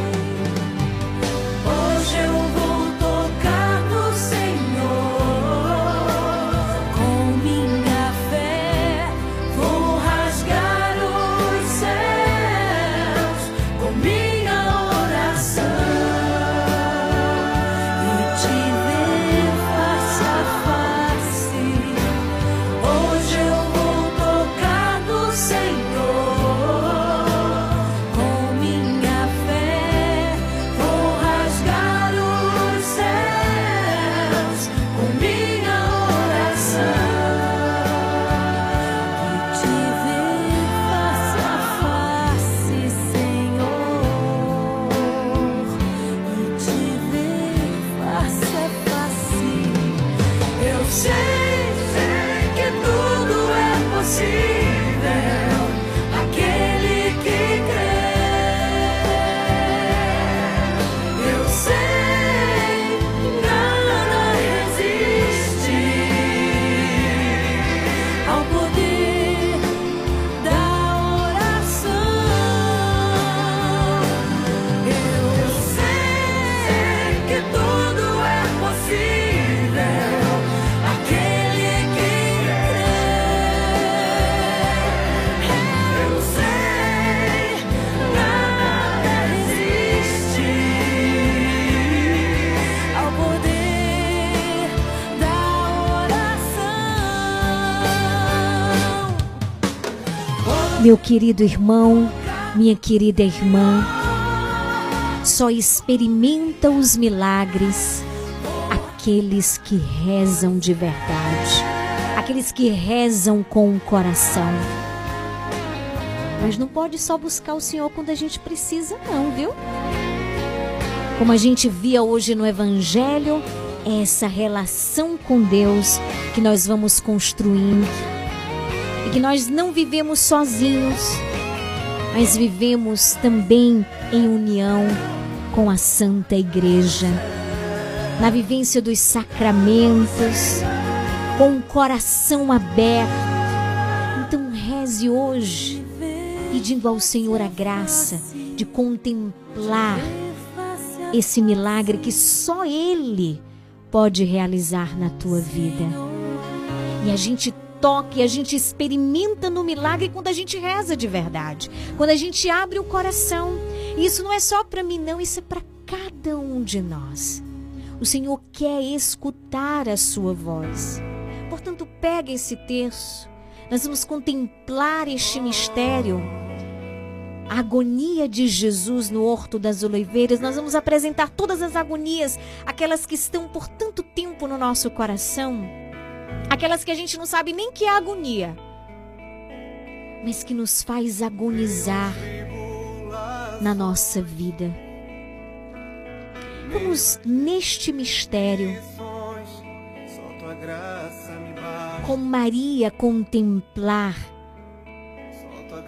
Meu querido irmão, minha querida irmã, só experimenta os milagres aqueles que rezam de verdade, aqueles que rezam com o coração. Mas não pode só buscar o Senhor quando a gente precisa, não, viu? Como a gente via hoje no Evangelho, é essa relação com Deus que nós vamos construindo e que nós não vivemos sozinhos, mas vivemos também em união com a Santa Igreja, na vivência dos sacramentos, com o coração aberto. Então reze hoje, pedindo ao Senhor a graça de contemplar esse milagre que só Ele pode realizar na tua vida. E a gente toca e a gente experimenta no milagre quando a gente reza de verdade, quando a gente abre o coração. E isso não é só para mim, não, isso é para cada um de nós. O Senhor quer escutar a sua voz. Portanto, pega esse terço, nós vamos contemplar este mistério. A agonia de Jesus no Horto das Oliveiras, nós vamos apresentar todas as agonias, aquelas que estão por tanto tempo no nosso coração, aquelas que a gente não sabe nem que é agonia, mas que nos faz agonizar na nossa vida. Vamos neste mistério com Maria contemplar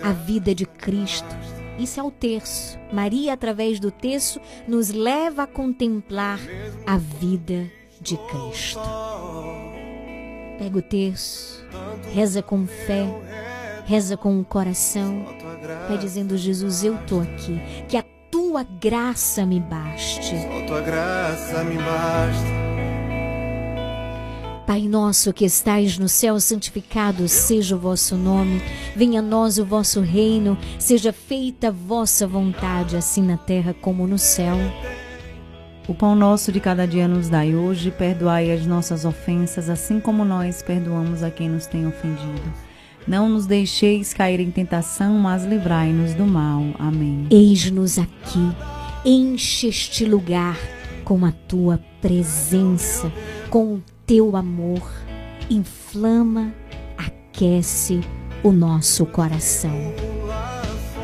a vida de Cristo. Isso é o terço. Maria, através do terço, nos leva a contemplar a vida de Cristo. Pega o terço, reza com fé, reza com o coração, vai dizendo: Jesus, eu tô aqui, que a tua graça me baste. Só tua graça me basta. Pai nosso que estais no céu, santificado seja o vosso nome. Venha a nós o vosso reino. Seja feita a vossa vontade, assim na terra como no céu. O pão nosso de cada dia nos dai hoje, perdoai as nossas ofensas, assim como nós perdoamos a quem nos tem ofendido. Não nos deixeis cair em tentação, mas livrai-nos do mal. Amém. Eis-nos aqui, enche este lugar com a tua presença, com o teu amor. Inflama, aquece o nosso coração.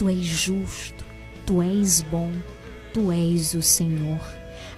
Tu és justo, tu és bom, tu és o Senhor.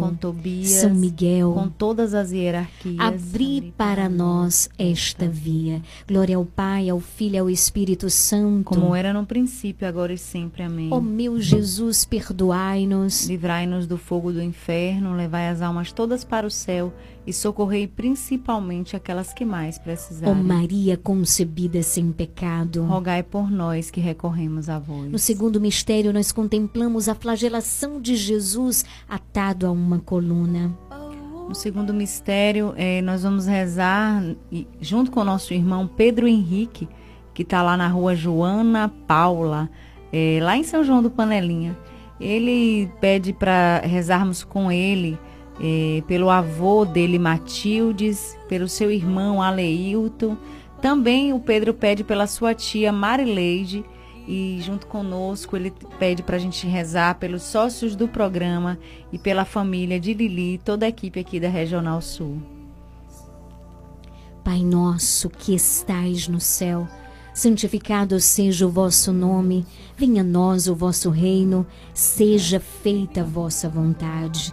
com Tobias, São Miguel, com todas as hierarquias. abri para nós esta via. Glória ao Pai, ao Filho e ao Espírito Santo. Como era no princípio, agora e sempre. Amém. Ó meu Jesus, perdoai-nos. Livrai-nos do fogo do inferno, levai as almas todas para o céu e socorrei principalmente aquelas que mais Ó precisarem. Maria concebida sem pecado. Rogai por nós que recorremos a vós. No segundo mistério, nós contemplamos a flagelação de Jesus atado a uma coluna. No segundo mistério, eh, nós vamos rezar junto com o nosso irmão Pedro Henrique, que está lá na rua Joana Paula, eh, lá em São João do Panelinha. Ele pede para rezarmos com ele eh, pelo avô dele, Matildes, pelo seu irmão Aleilton. Também o Pedro pede pela sua tia Marileide e junto conosco ele pede para a gente rezar pelos sócios do programa e pela família de Lili, toda a equipe aqui da Regional Sul. Pai nosso que estais no céu, santificado seja o vosso nome, venha a nós o vosso reino, seja feita a vossa vontade,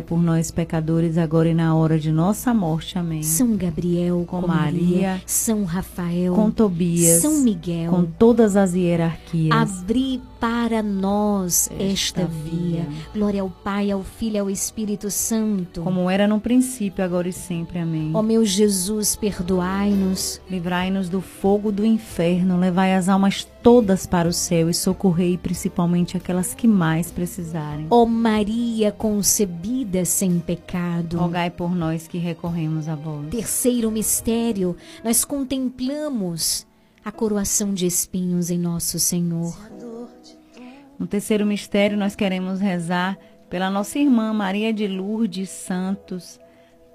por nós, pecadores, agora e na hora de nossa morte. Amém. São Gabriel, Com com, Maria, Maria, São Rafael, Com Tobias, São Miguel, com todas as hierarquias. abri para nós esta, Esta via. via. Glória ao Pai, ao Filho e ao Espírito Santo. Como era no princípio, agora e sempre. Amém. Ó meu Jesus, perdoai-nos. Livrai-nos do fogo do inferno, levai as almas todas para o céu e socorrei principalmente aquelas que mais precisarem. Ó Maria concebida sem pecado. Rogai por nós que recorremos a vós. Terceiro mistério, nós contemplamos a coroação de espinhos em nosso Senhor. No terceiro mistério, nós queremos rezar pela nossa irmã Maria de Lourdes Santos.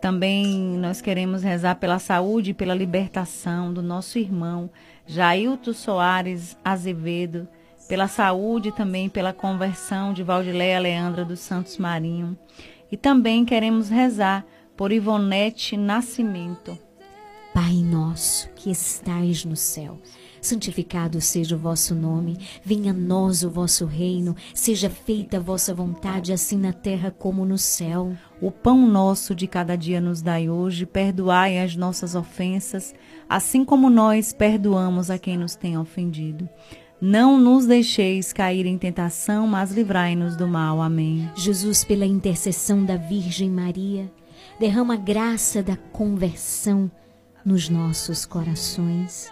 Também nós queremos rezar pela saúde e pela libertação do nosso irmão Jailton Soares Azevedo, pela saúde e também pela conversão de Valdileia Leandra dos Santos Marinho. E também queremos rezar por Ivonete Nascimento. Pai nosso que estais no céu, santificado seja o vosso nome, venha a nós o vosso reino, seja feita a vossa vontade, assim na terra como no céu. O pão nosso de cada dia nos dai hoje, perdoai as nossas ofensas, assim como nós perdoamos a quem nos tem ofendido. Não nos deixeis cair em tentação, mas livrai-nos do mal. Amém. Jesus, pela intercessão da Virgem Maria, derrama a graça da conversão nos nossos corações.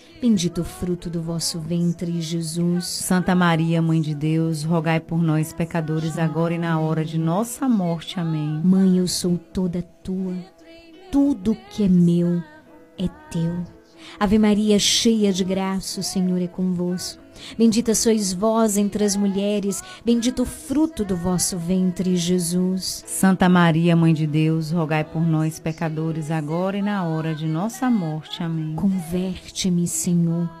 bendito o fruto do vosso ventre, Jesus. Santa Maria, Mãe de Deus, rogai por nós, pecadores, agora e na hora de nossa morte. Amém. Mãe, eu sou toda tua, tudo que é meu é teu. Ave Maria, cheia de graça, o Senhor é convosco. Bendita sois vós entre as mulheres, bendito o fruto do vosso ventre, Jesus. Santa Maria, Mãe de Deus, rogai por nós, pecadores, agora e na hora de nossa morte. Amém. Converte-me, Senhor.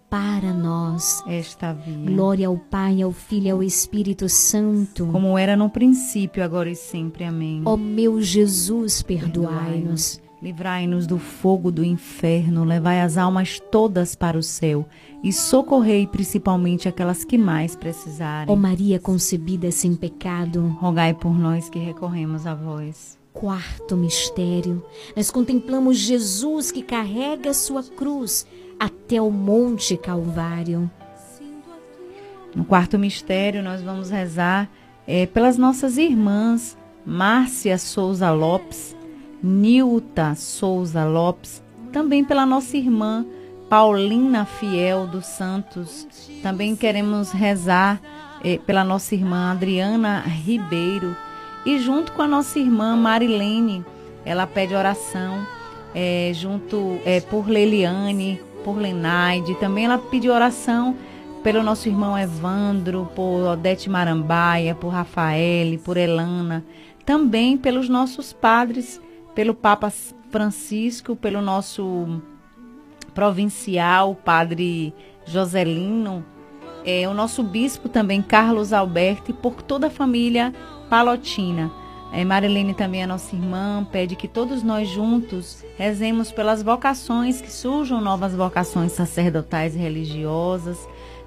para nós. esta via. Glória ao Pai, ao Filho e ao Espírito Santo. Como era no princípio, agora e sempre. Amém. Ó meu Jesus, perdoai-nos. Livrai-nos do fogo do inferno, levai as almas todas para o céu e socorrei principalmente aquelas que mais precisarem. Ó Maria concebida sem pecado. Rogai por nós que recorremos a vós. Quarto mistério, nós contemplamos Jesus que carrega sua cruz até o Monte Calvário. No quarto mistério, nós vamos rezar eh, pelas nossas irmãs Márcia Souza Lopes, Nilta Souza Lopes, também pela nossa irmã Paulina Fiel dos Santos. Também queremos rezar eh, pela nossa irmã Adriana Ribeiro e junto com a nossa irmã Marilene, ela pede oração eh, junto eh, por Leliane, por Lenaide. Também ela pediu oração pelo nosso irmão Evandro, por Odete Marambaia, por Rafael, por Elana, também pelos nossos padres, pelo Papa Francisco, pelo nosso provincial, Padre Joselino, é, o nosso bispo também, Carlos Alberto, e por toda a família palotina. É, Marilene também é nossa irmã, pede que todos nós juntos rezemos pelas vocações, que surjam novas vocações sacerdotais e religiosas.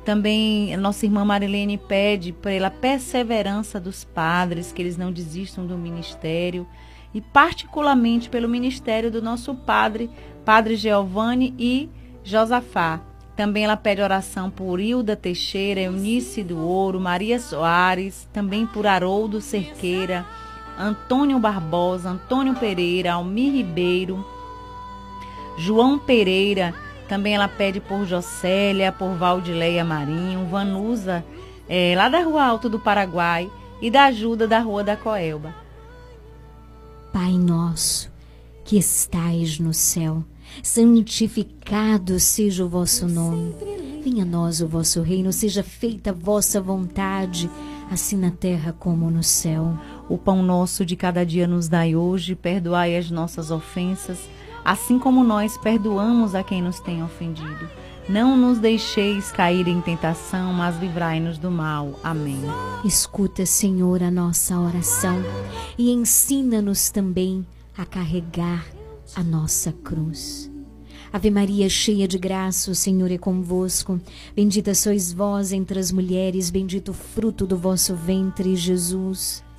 Também nossa irmã Marilene pede pela perseverança dos padres, que eles não desistam do ministério, e particularmente pelo ministério do nosso padre, Padre Giovanni e Josafá. Também ela pede oração por Hilda Teixeira, Eunice do Ouro, Maria Soares, também por Haroldo Cerqueira, Antônio Barbosa, Antônio Pereira, Almir Ribeiro, João Pereira, também ela pede por Jocélia, por Valdileia Marinho, Vanusa, eh, lá da Rua Alto do Paraguai, e da ajuda da Rua da Coelba. Pai nosso, que estais no céu, santificado seja o vosso nome. Venha a nós o vosso reino, seja feita a vossa vontade, assim na terra como no céu. O pão nosso de cada dia nos dai hoje, perdoai as nossas ofensas, assim como nós perdoamos a quem nos tem ofendido. Não nos deixeis cair em tentação, mas livrai-nos do mal. Amém. Escuta, Senhor, a nossa oração e ensina-nos também a carregar a nossa cruz. Ave Maria, cheia de graça, o Senhor é convosco. Bendita sois vós entre as mulheres, bendito o fruto do vosso ventre, Jesus.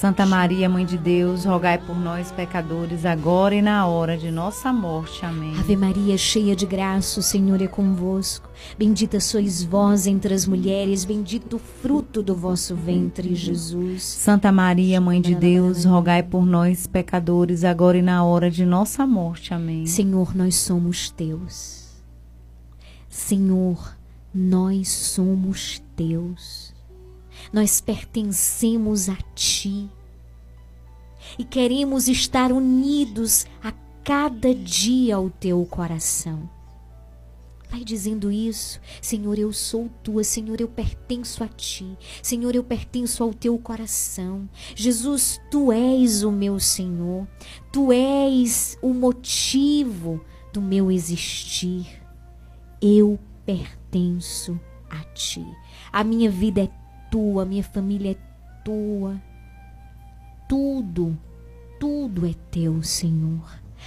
Santa Maria, Mãe de Deus, rogai por nós, pecadores, agora e na hora de nossa morte. Amém. Ave Maria, cheia de graça, o Senhor é convosco. Bendita sois vós entre as mulheres, bendito o fruto do vosso ventre, Jesus. Santa Maria, Mãe de Deus, rogai por nós, pecadores, agora e na hora de nossa morte. Amém. Senhor, nós somos teus. Senhor, nós somos teus. Nós pertencemos a Ti e queremos estar unidos a cada dia ao Teu coração. Vai dizendo isso, Senhor, eu sou tua, Senhor, eu pertenço a ti, Senhor, eu pertenço ao teu coração. Jesus, tu és o meu Senhor, tu és o motivo do meu existir. Eu pertenço a ti. A minha vida é tua, minha família é tua. Tudo, tudo é teu, Senhor.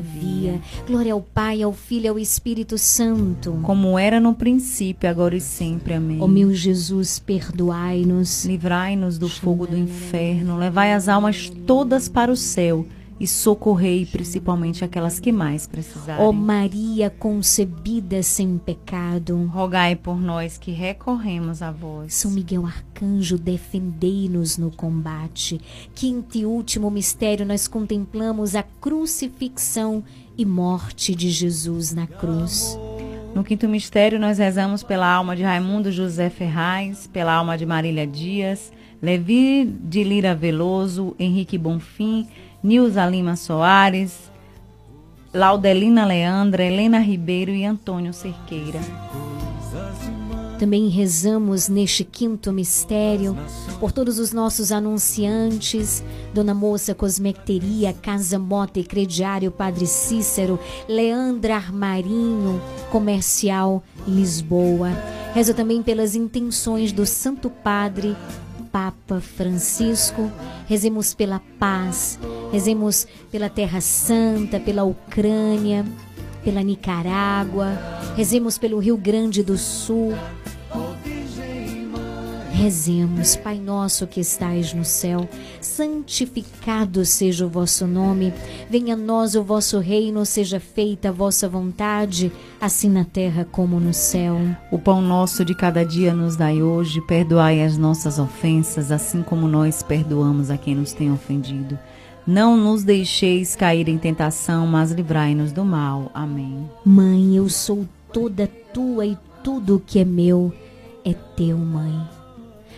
via. Glória ao Pai, ao Filho e ao Espírito Santo. Como era no princípio, agora e sempre. Amém. Ó meu Jesus, perdoai-nos. Livrai-nos do fogo do inferno. Levai as almas todas para o céu e socorrei principalmente aquelas que mais precisarem. Ó Maria concebida sem pecado, rogai por nós que recorremos a vós. São Miguel Arcanjo, defendei-nos no combate. Quinto e último mistério, nós contemplamos a crucifixão e morte de Jesus na cruz. No quinto mistério, nós rezamos pela alma de Raimundo José Ferraz, pela alma de Marília Dias, Levi de Lira Veloso, Henrique Bonfim, Nilza Lima Soares, Laudelina Leandra, Helena Ribeiro e Antônio Cerqueira. Também rezamos neste quinto mistério por todos os nossos anunciantes, Dona Moça Cosmecteria, Casa Mota e Crediário Padre Cícero, Leandra Armarinho, Comercial Lisboa. Rezo também pelas intenções do Santo Padre Papa Francisco, rezemos pela paz, rezemos pela Terra Santa, pela Ucrânia, pela Nicarágua, rezemos pelo Rio Grande do Sul. Rezemos, Pai nosso que estais no céu, santificado seja o vosso nome, venha a nós o vosso reino, seja feita a vossa vontade, assim na terra como no céu. O pão nosso de cada dia nos dai hoje, perdoai as nossas ofensas, assim como nós perdoamos a quem nos tem ofendido. Não nos deixeis cair em tentação, mas livrai-nos do mal. Amém. Mãe, eu sou toda tua e tudo que é meu é teu, mãe.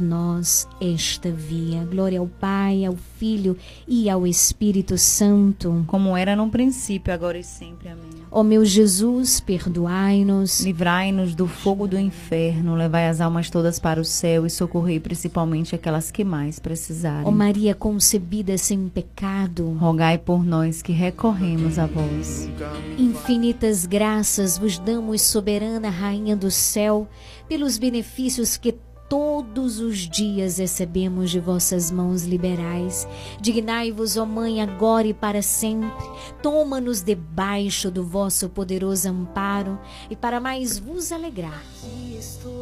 nós esta via. Glória ao Pai, ao Filho e ao Espírito Santo. Como era no princípio, agora e sempre. Amém. Ó meu Jesus, perdoai-nos. Livrai-nos do fogo do inferno, levai as almas todas para o céu e socorrei principalmente aquelas que mais precisarem. Ó Maria concebida sem pecado, Rogai por nós que recorremos a vós. infinitas graças vos damos, soberana Rainha do céu, pelos benefícios que todos os dias recebemos de vossas mãos liberais. Dignai-vos, ó Mãe, agora e para sempre. Toma-nos debaixo do vosso poderoso amparo e para mais vos alegrar.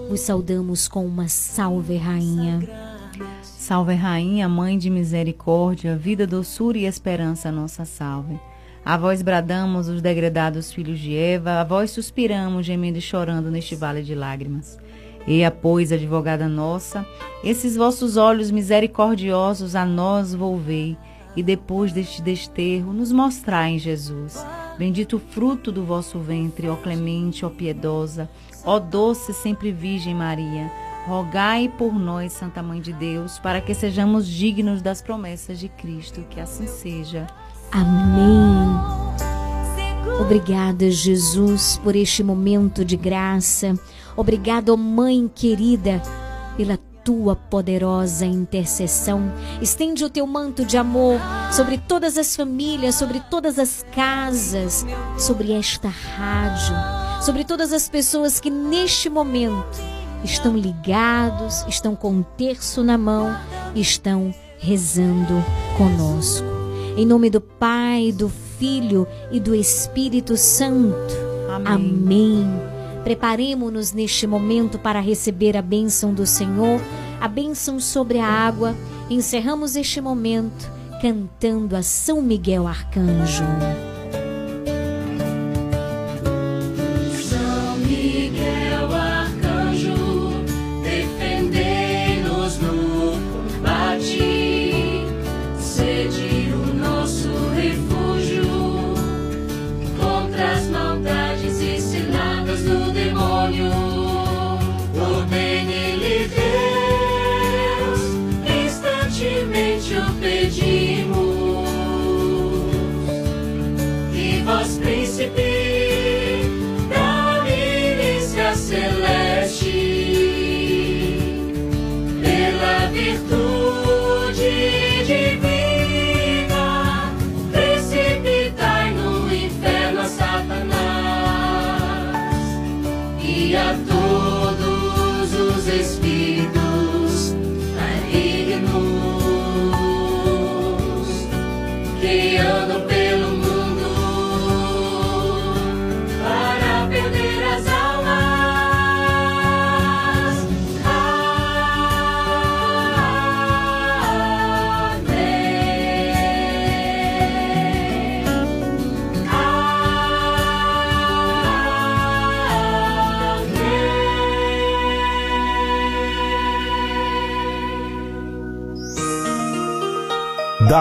Vos saudamos com uma salve, Rainha. Salve Rainha, Mãe de misericórdia, vida, doçura e esperança, nossa salve. A vós bradamos os degredados filhos de Eva, a vós suspiramos, gemendo e chorando neste vale de lágrimas. Eia, pois, advogada nossa, esses vossos olhos misericordiosos a nós volvei, e depois deste desterro nos mostrai em Jesus. Bendito o fruto do vosso ventre, ó clemente, ó piedosa, ó doce sempre Virgem Maria. Rogai por nós, Santa Mãe de Deus, para que sejamos dignos das promessas de Cristo, que assim seja. Amém. Obrigada, Jesus, por este momento de graça. Obrigada, ó Mãe querida, pela tua poderosa intercessão. Estende o teu manto de amor sobre todas as famílias, sobre todas as casas, sobre esta rádio, sobre todas as pessoas que neste momento estão ligados, estão com um terço na mão, estão rezando conosco. Em nome do Pai, do Filho e do Espírito Santo. Amém. Amém. Preparemos-nos neste momento para receber a bênção do Senhor, a bênção sobre a água. Encerramos este momento cantando a São Miguel Arcanjo.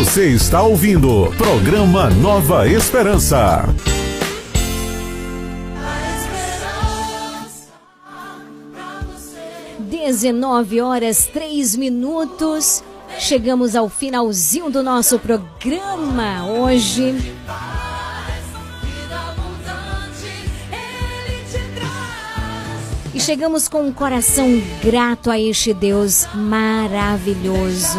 Você está ouvindo programa Nova Esperança. 19 horas 3 minutos. Chegamos ao finalzinho do nosso programa hoje. E chegamos com um coração grato a este Deus maravilhoso.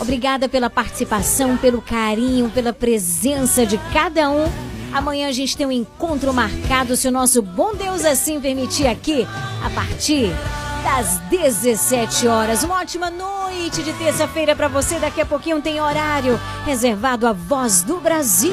Obrigada pela participação, pelo carinho, pela presença de cada um. Amanhã a gente tem um encontro marcado, se o nosso bom Deus assim permitir aqui, a partir das 17 horas. Uma ótima noite de terça-feira para você. Daqui a pouquinho tem horário reservado à Voz do Brasil.